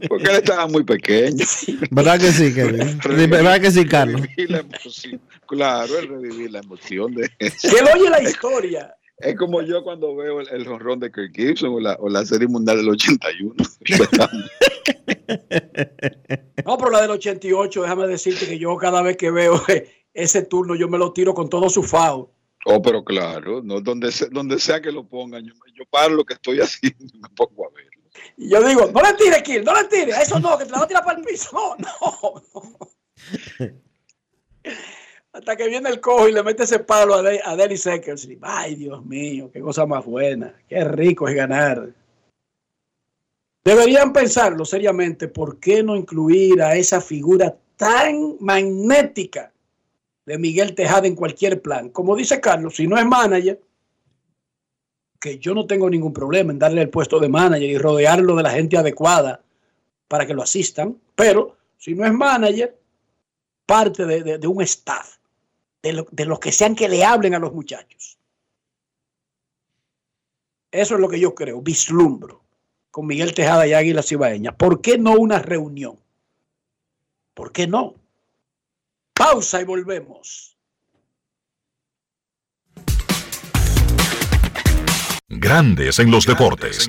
Porque él estaba muy pequeño. ¿Verdad que sí, Kevin? ¿Verdad que sí, Carlos? Revivir la emoción. Claro, el revivir la emoción de eso. Que él oye la historia. Es como yo cuando veo el, el jonrón de Kirk Gibson o la, o la serie mundial del 81. Yo estaba- No, pero la del 88, déjame decirte que yo cada vez que veo ese turno yo me lo tiro con todo su FAO. Oh, pero claro, no, donde, se- donde sea que lo pongan, yo, yo paro lo que estoy haciendo y me pongo a ver. Y yo digo, no le tire, Kill, no le tire. A eso no, que te la va a tirar para el piso. No, no. Hasta que viene el cojo y le mete ese palo a, De- a Dennis Eckersley. Ay, Dios mío, qué cosa más buena. Qué rico es ganar. Deberían pensarlo seriamente, ¿por qué no incluir a esa figura tan magnética de Miguel Tejada en cualquier plan? Como dice Carlos, si no es manager, que yo no tengo ningún problema en darle el puesto de manager y rodearlo de la gente adecuada para que lo asistan, pero si no es manager, parte de un staff, de, lo- de los que sean que le hablen a los muchachos. Eso es lo que yo creo, vislumbro con Miguel Tejada y Águila Cibaeña. ¿Por qué no una reunión? ¿Por qué no? Pausa y volvemos. Grandes en los deportes.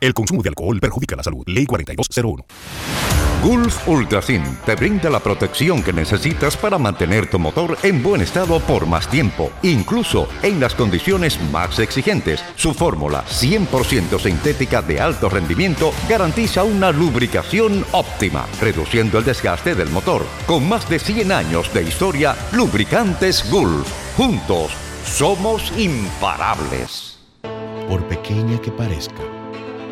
El consumo de alcohol perjudica la salud. Ley 4201. Gulf Ultrasin te brinda la protección que necesitas para mantener tu motor en buen estado por más tiempo, incluso en las condiciones más exigentes. Su fórmula 100% sintética de alto rendimiento garantiza una lubricación óptima, reduciendo el desgaste del motor. Con más de 100 años de historia, Lubricantes Gulf. Juntos, somos imparables. Por pequeña que parezca,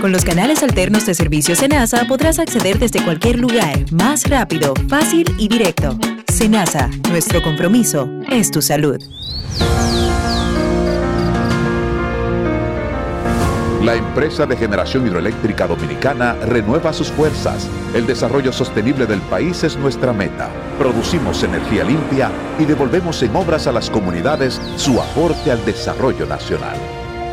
Con los canales alternos de servicio Senasa podrás acceder desde cualquier lugar, más rápido, fácil y directo. Senasa, nuestro compromiso es tu salud. La empresa de generación hidroeléctrica dominicana renueva sus fuerzas. El desarrollo sostenible del país es nuestra meta. Producimos energía limpia y devolvemos en obras a las comunidades su aporte al desarrollo nacional.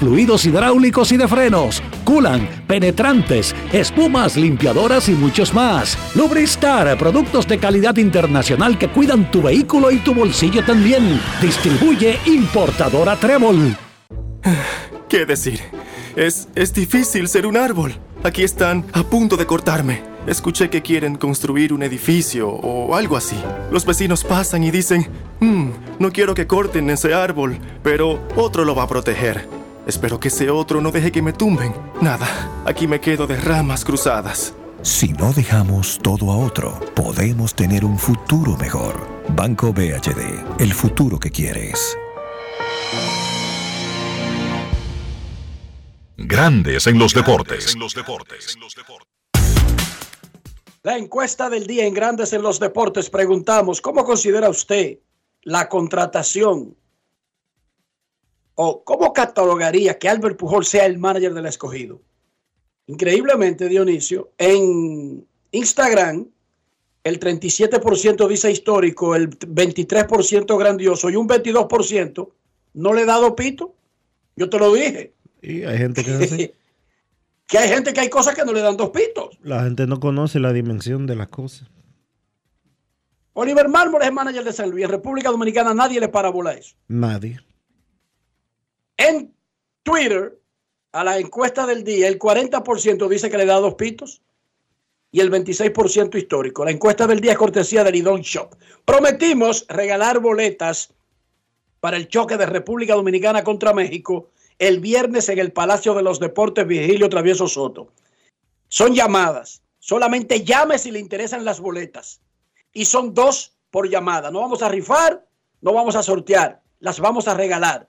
fluidos hidráulicos y de frenos, culan, penetrantes, espumas, limpiadoras y muchos más. Lubristar, productos de calidad internacional que cuidan tu vehículo y tu bolsillo también. Distribuye importadora Trébol. ¿Qué decir? Es, es difícil ser un árbol. Aquí están a punto de cortarme. Escuché que quieren construir un edificio o algo así. Los vecinos pasan y dicen, "Hmm, no quiero que corten ese árbol, pero otro lo va a proteger. Espero que ese otro no deje que me tumben. Nada, aquí me quedo de ramas cruzadas. Si no dejamos todo a otro, podemos tener un futuro mejor. Banco BHD, el futuro que quieres. Grandes en los deportes. La encuesta del día en Grandes en los Deportes preguntamos, ¿cómo considera usted la contratación o cómo catalogaría que Albert Pujol sea el manager del escogido? Increíblemente, Dionisio, en Instagram el 37% dice histórico, el 23% grandioso y un 22% no le he dado pito. Yo te lo dije. Y hay gente que así. que hay gente que hay cosas que no le dan dos pitos. La gente no conoce la dimensión de las cosas. Oliver Mármol es manager de San Luis. En República Dominicana nadie le para bola a eso. Nadie. En Twitter, a la encuesta del día, el 40% dice que le da dos pitos y el 26% histórico. La encuesta del día es cortesía del Lidón Shop. Prometimos regalar boletas para el choque de República Dominicana contra México el viernes en el Palacio de los Deportes Virgilio Travieso Soto. Son llamadas. Solamente llame si le interesan las boletas. Y son dos por llamada. No vamos a rifar, no vamos a sortear, las vamos a regalar.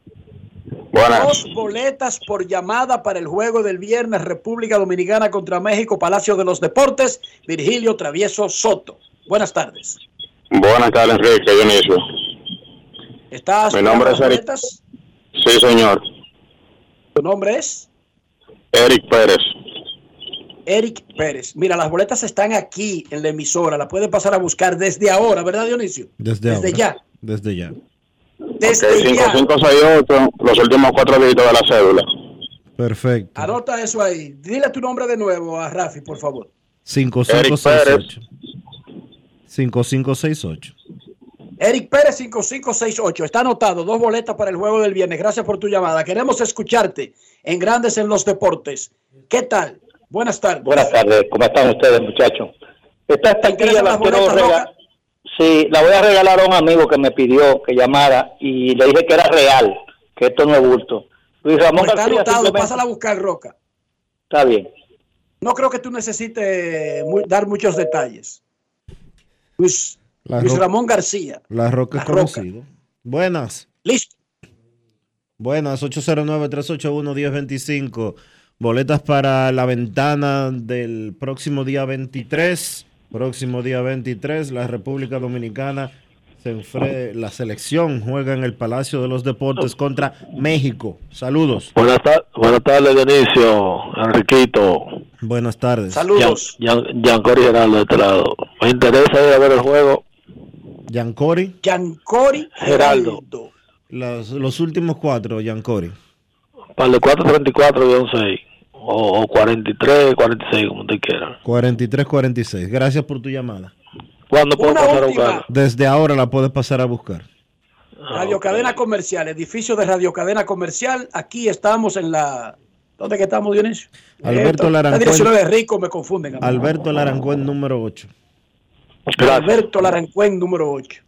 Dos boletas por llamada para el juego del viernes República Dominicana contra México, Palacio de los Deportes, Virgilio Travieso Soto. Buenas tardes. Buenas tardes, Enrique Dionisio. ¿Estás Mi nombre las es Eric. boletas? Sí, señor. ¿Tu nombre es? Eric Pérez. Eric Pérez. Mira, las boletas están aquí en la emisora. La puede pasar a buscar desde ahora, ¿verdad, Dionisio? Desde, Desde ahora. ya. Desde ya. Desde Ok, ya. 5568, los últimos cuatro dígitos de la cédula. Perfecto. Anota eso ahí. Dile tu nombre de nuevo a Rafi, por favor. 5568. 5568. Eric Pérez 5568. Está anotado. Dos boletas para el juego del viernes. Gracias por tu llamada. Queremos escucharte en Grandes en los Deportes. ¿Qué tal? Buenas tardes. Buenas tardes, ¿cómo están ustedes, muchachos? Esta ¿Te interesan estampilla la las quiero regalar. Sí, la voy a regalar a un amigo que me pidió que llamara y le dije que era real, que esto no es bulto. Luis Ramón Está García anotado. simplemente- Pásala a buscar, Roca. Está bien. No creo que tú necesites dar muchos detalles. Luis, La Luis Ramón García. La Roca es La Roca. conocido. Buenas. Listo. Buenas, 809-381-1025. Boletas para la ventana del próximo día 23. Próximo día 23, la República Dominicana se la selección juega en el Palacio de los Deportes contra México. Saludos. Buenas, tar- buenas tardes, Dionisio, Enriquito. Buenas tardes. Gian- Giancory Geraldo de este lado. Me interesa ir a ver el juego. Yancori. Yancori Geraldo. Los, los últimos cuatro, Yancori. Para el 434-6. O, o 43, 46, como usted quiera. 4346. Gracias por tu llamada. ¿Cuándo puedo Una pasar a última. buscar? Desde ahora la puedes pasar a buscar. Radio Cadena Comercial, edificio de Radio Cadena Comercial. Aquí estamos en la. ¿Dónde que estamos, Dionisio? Alberto Esto, La dirección de Rico me confunden. amigo. Alberto Larancuén, número 8. Alberto Larancuén, número 8.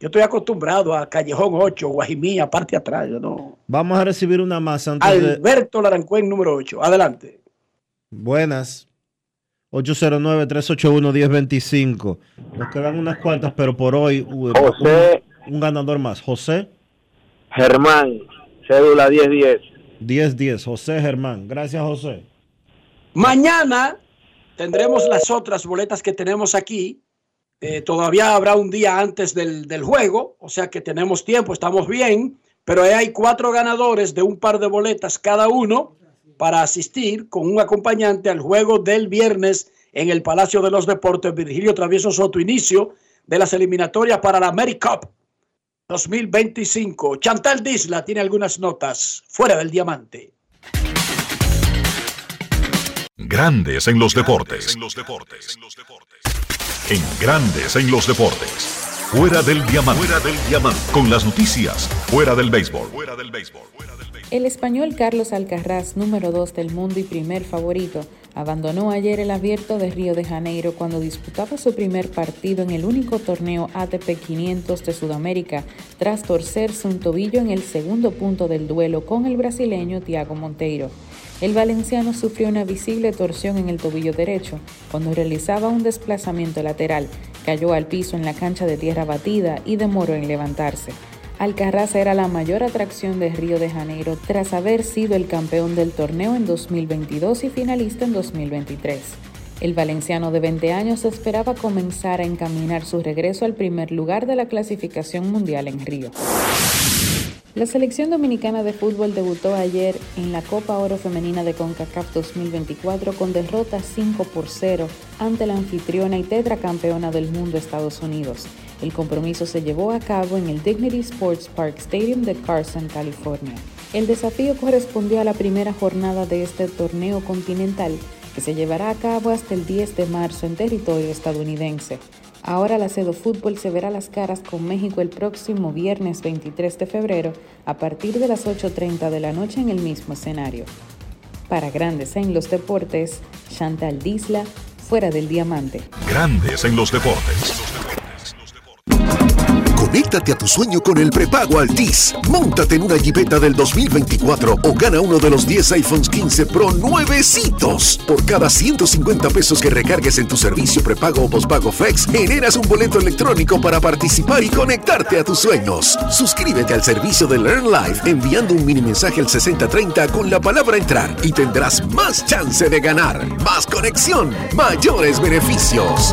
Yo estoy acostumbrado a Callejón 8, Guajimía, parte atrás. Yo no. Vamos a recibir una más antes de... Alberto Larancuén, número 8. Adelante. Buenas. 809-381-1025. Nos quedan unas cuantas, pero por hoy uh, José. Un, un ganador más. José Germán, cédula 1010. 1010. José Germán. Gracias, José. Mañana tendremos las otras boletas que tenemos aquí. Eh, todavía habrá un día antes del, del juego, o sea que tenemos tiempo, estamos bien, pero hay cuatro ganadores de un par de boletas cada uno para asistir con un acompañante al juego del viernes en el Palacio de los Deportes. Virgilio Travieso Soto, inicio de las eliminatorias para la AmeriCup 2025. Chantal Disla tiene algunas notas fuera del diamante. Grandes en los deportes. En Grandes en los deportes. Fuera del diamante. Fuera del diamante. Con las noticias. Fuera del béisbol. Fuera del béisbol. El español Carlos Alcaraz, número 2 del mundo y primer favorito, abandonó ayer el abierto de Río de Janeiro cuando disputaba su primer partido en el único torneo ATP 500 de Sudamérica, tras torcerse un tobillo en el segundo punto del duelo con el brasileño Thiago Monteiro. El valenciano sufrió una visible torsión en el tobillo derecho cuando realizaba un desplazamiento lateral, cayó al piso en la cancha de tierra batida y demoró en levantarse. Alcaraz era la mayor atracción de Río de Janeiro tras haber sido el campeón del torneo en 2022 y finalista en 2023. El valenciano de 20 años esperaba comenzar a encaminar su regreso al primer lugar de la clasificación mundial en Río. La selección dominicana de fútbol debutó ayer en la Copa Oro Femenina de CONCACAF 2024 con derrota 5 por 0 ante la anfitriona y tetracampeona del mundo Estados Unidos. El compromiso se llevó a cabo en el Dignity Sports Park Stadium de Carson, California. El desafío correspondió a la primera jornada de este torneo continental que se llevará a cabo hasta el 10 de marzo en territorio estadounidense. Ahora la Cedo Fútbol se verá las caras con México el próximo viernes 23 de febrero a partir de las 8.30 de la noche en el mismo escenario. Para Grandes en los Deportes, Chantal Disla, fuera del diamante. Grandes en los deportes. Conéctate a tu sueño con el prepago Altis. Móntate en una Jeepeta del 2024 o gana uno de los 10 iPhones 15 Pro nuevecitos. Por cada 150 pesos que recargues en tu servicio prepago o pospago Flex, generas un boleto electrónico para participar y conectarte a tus sueños. Suscríbete al servicio de Learn Life enviando un mini mensaje al 6030 con la palabra entrar y tendrás más chance de ganar. Más conexión, mayores beneficios.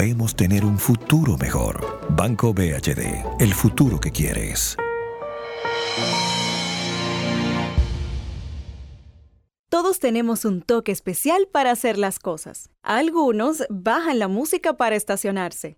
tener un futuro mejor. Banco BHD, el futuro que quieres. Todos tenemos un toque especial para hacer las cosas. Algunos bajan la música para estacionarse.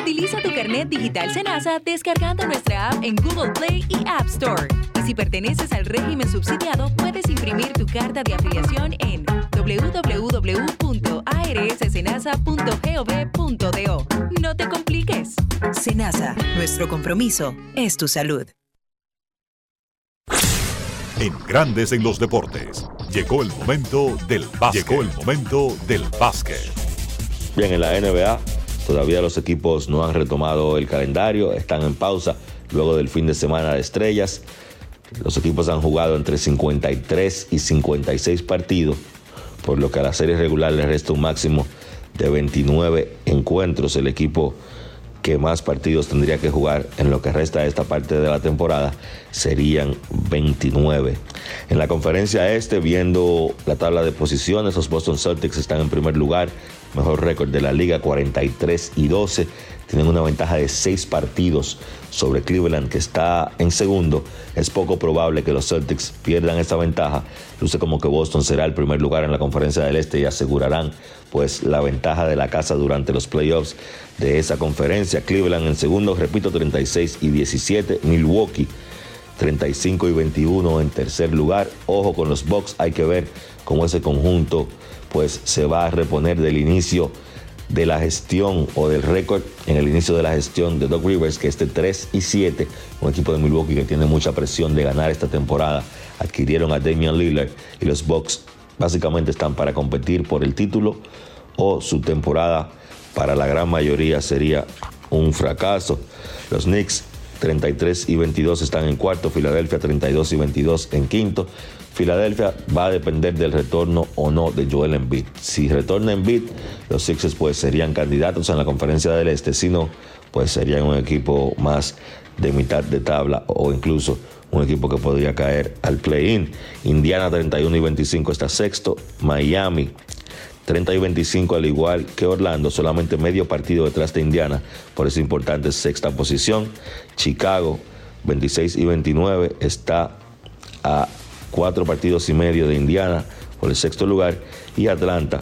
Utiliza tu carnet digital Senasa descargando nuestra app en Google Play y App Store. Y si perteneces al régimen subsidiado, puedes imprimir tu carta de afiliación en www.arssenasa.gov.do. No te compliques. Senasa, nuestro compromiso es tu salud. En Grandes en los Deportes, llegó el momento del básquet. Llegó el momento del básquet. En la NBA todavía los equipos no han retomado el calendario, están en pausa luego del fin de semana de estrellas. Los equipos han jugado entre 53 y 56 partidos, por lo que a la serie regular le resta un máximo de 29 encuentros. El equipo que más partidos tendría que jugar en lo que resta de esta parte de la temporada serían 29. En la conferencia este, viendo la tabla de posiciones, los Boston Celtics están en primer lugar, mejor récord de la liga, 43 y 12. Tienen una ventaja de 6 partidos sobre Cleveland, que está en segundo. Es poco probable que los Celtics pierdan esa ventaja. Luce como que Boston será el primer lugar en la conferencia del Este y asegurarán pues la ventaja de la casa durante los playoffs de esa conferencia. Cleveland en segundo, repito, 36 y 17. Milwaukee 35 y 21 en tercer lugar. Ojo con los Bucks, hay que ver cómo ese conjunto pues se va a reponer del inicio de la gestión o del récord en el inicio de la gestión de Doug Rivers, que este 3 y 7, un equipo de Milwaukee que tiene mucha presión de ganar esta temporada, adquirieron a Damian Lillard y los Bucks básicamente están para competir por el título o su temporada para la gran mayoría sería un fracaso. Los Knicks 33 y 22 están en cuarto, Filadelfia 32 y 22 en quinto. Filadelfia va a depender del retorno o no de Joel Embiid. Si retorna Embiid, los Sixers pues serían candidatos en la conferencia del Este, si no, pues serían un equipo más de mitad de tabla o incluso un equipo que podría caer al play-in. Indiana 31 y 25 está sexto, Miami 30 y 25 al igual que Orlando, solamente medio partido detrás de Indiana, por eso importante sexta posición. Chicago 26 y 29 está a cuatro partidos y medio de Indiana por el sexto lugar y Atlanta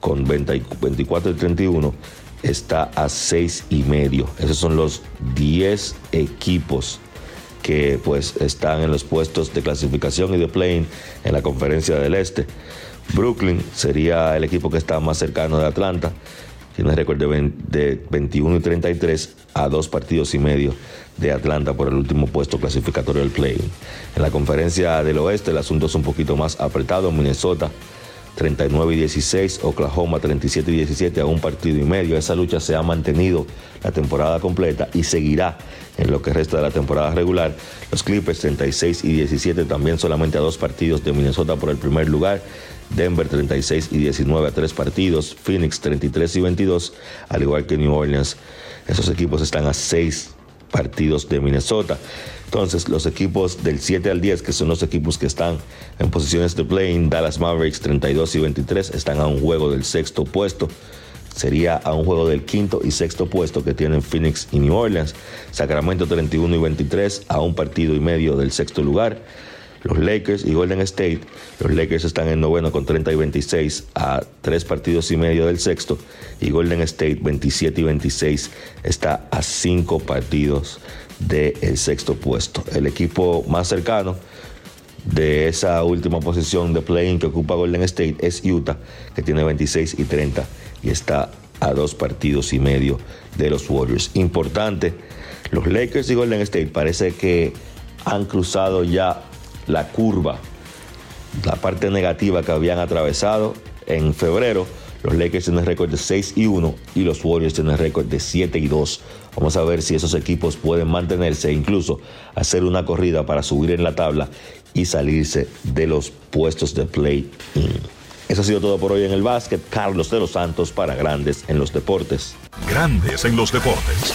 con 24 y 31 está a seis y medio. Esos son los 10 equipos que pues están en los puestos de clasificación y de playing en la conferencia del Este. Brooklyn sería el equipo que está más cercano de Atlanta. Tiene récord de, 21 y 33 a dos partidos y medio de Atlanta por el último puesto clasificatorio del play. En la conferencia del oeste el asunto es un poquito más apretado. Minnesota 39 y 16, Oklahoma 37 y 17 a un partido y medio. Esa lucha se ha mantenido la temporada completa y seguirá en lo que resta de la temporada regular. Los Clippers 36 y 17 también solamente a dos partidos de Minnesota por el primer lugar. Denver 36 y 19 a tres partidos. Phoenix 33 y 22, al igual que New Orleans. Esos equipos están a seis partidos de Minnesota. Entonces, los equipos del 7 al 10, que son los equipos que están en posiciones de play Dallas Mavericks 32 y 23, están a un juego del sexto puesto. Sería a un juego del quinto y sexto puesto que tienen Phoenix y New Orleans. Sacramento 31 y 23 a un partido y medio del sexto lugar. Los Lakers y Golden State, los Lakers están en noveno con 30 y 26 a tres partidos y medio del sexto y Golden State 27 y 26 está a cinco partidos del sexto puesto. El equipo más cercano de esa última posición de play-in que ocupa Golden State es Utah, que tiene 26 y 30 y está a dos partidos y medio de los Warriors. Importante, los Lakers y Golden State parece que han cruzado ya la curva, la parte negativa que habían atravesado en febrero. Los Lakers tienen récord de 6 y 1 y los Warriors tienen récord de 7 y 2. Vamos a ver si esos equipos pueden mantenerse e incluso hacer una corrida para subir en la tabla y salirse de los puestos de play. Eso ha sido todo por hoy en el básquet. Carlos de los Santos para Grandes en los Deportes. Grandes en los deportes.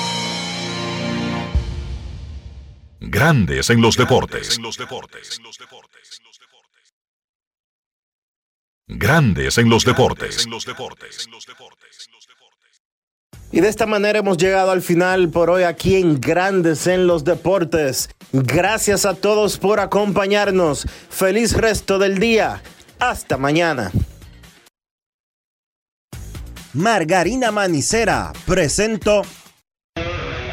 Grandes en los deportes. Grandes en los deportes. Y de esta manera hemos llegado al final por hoy aquí en Grandes en los Deportes. Gracias a todos por acompañarnos. Feliz resto del día. Hasta mañana. Margarina Manicera presento.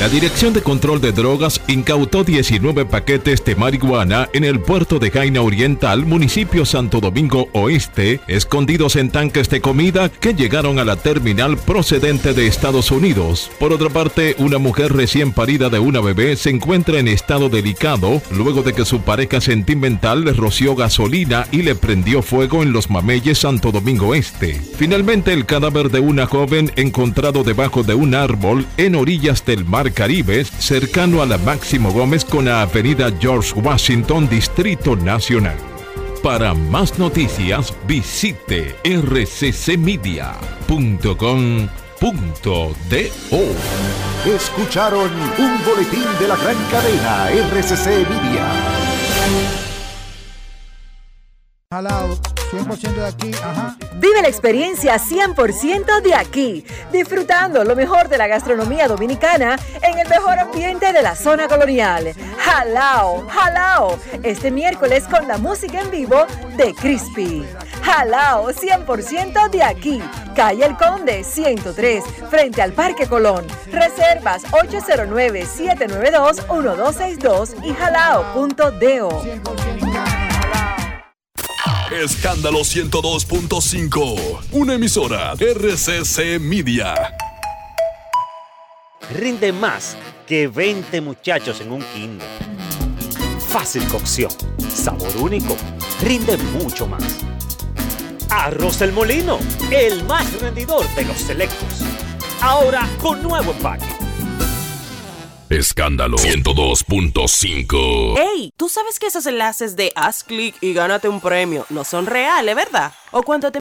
La Dirección de Control de Drogas incautó 19 paquetes de marihuana en el puerto de Jaina Oriental, municipio Santo Domingo Oeste, escondidos en tanques de comida que llegaron a la terminal procedente de Estados Unidos. Por otra parte, una mujer recién parida de una bebé se encuentra en estado delicado luego de que su pareja sentimental le roció gasolina y le prendió fuego en los mameyes Santo Domingo Este. Finalmente, el cadáver de una joven encontrado debajo de un árbol en orillas del mar Caribe, cercano a la Máximo Gómez con la avenida George Washington, Distrito Nacional. Para más noticias, visite rccmedia.com.do. Escucharon un boletín de la gran cadena RCC Media. Jalao, 100% de aquí, ajá. Vive la experiencia 100% de aquí, disfrutando lo mejor de la gastronomía dominicana en el mejor ambiente de la zona colonial. Jalao, jalao, este miércoles con la música en vivo de Crispy. Jalao, 100% de aquí, calle El Conde 103, frente al Parque Colón. Reservas 809-792-1262 y jalao.do. Escándalo 102.5, una emisora RCC Media. Rinde más que 20 muchachos en un kinder. Fácil cocción, sabor único, rinde mucho más. Arroz El Molino, el más rendidor de los selectos. Ahora con nuevo empaque. Escándalo 102.5. ¡Ey! ¿Tú sabes que esos enlaces de haz clic y gánate un premio no son reales, verdad? ¿O cuánto te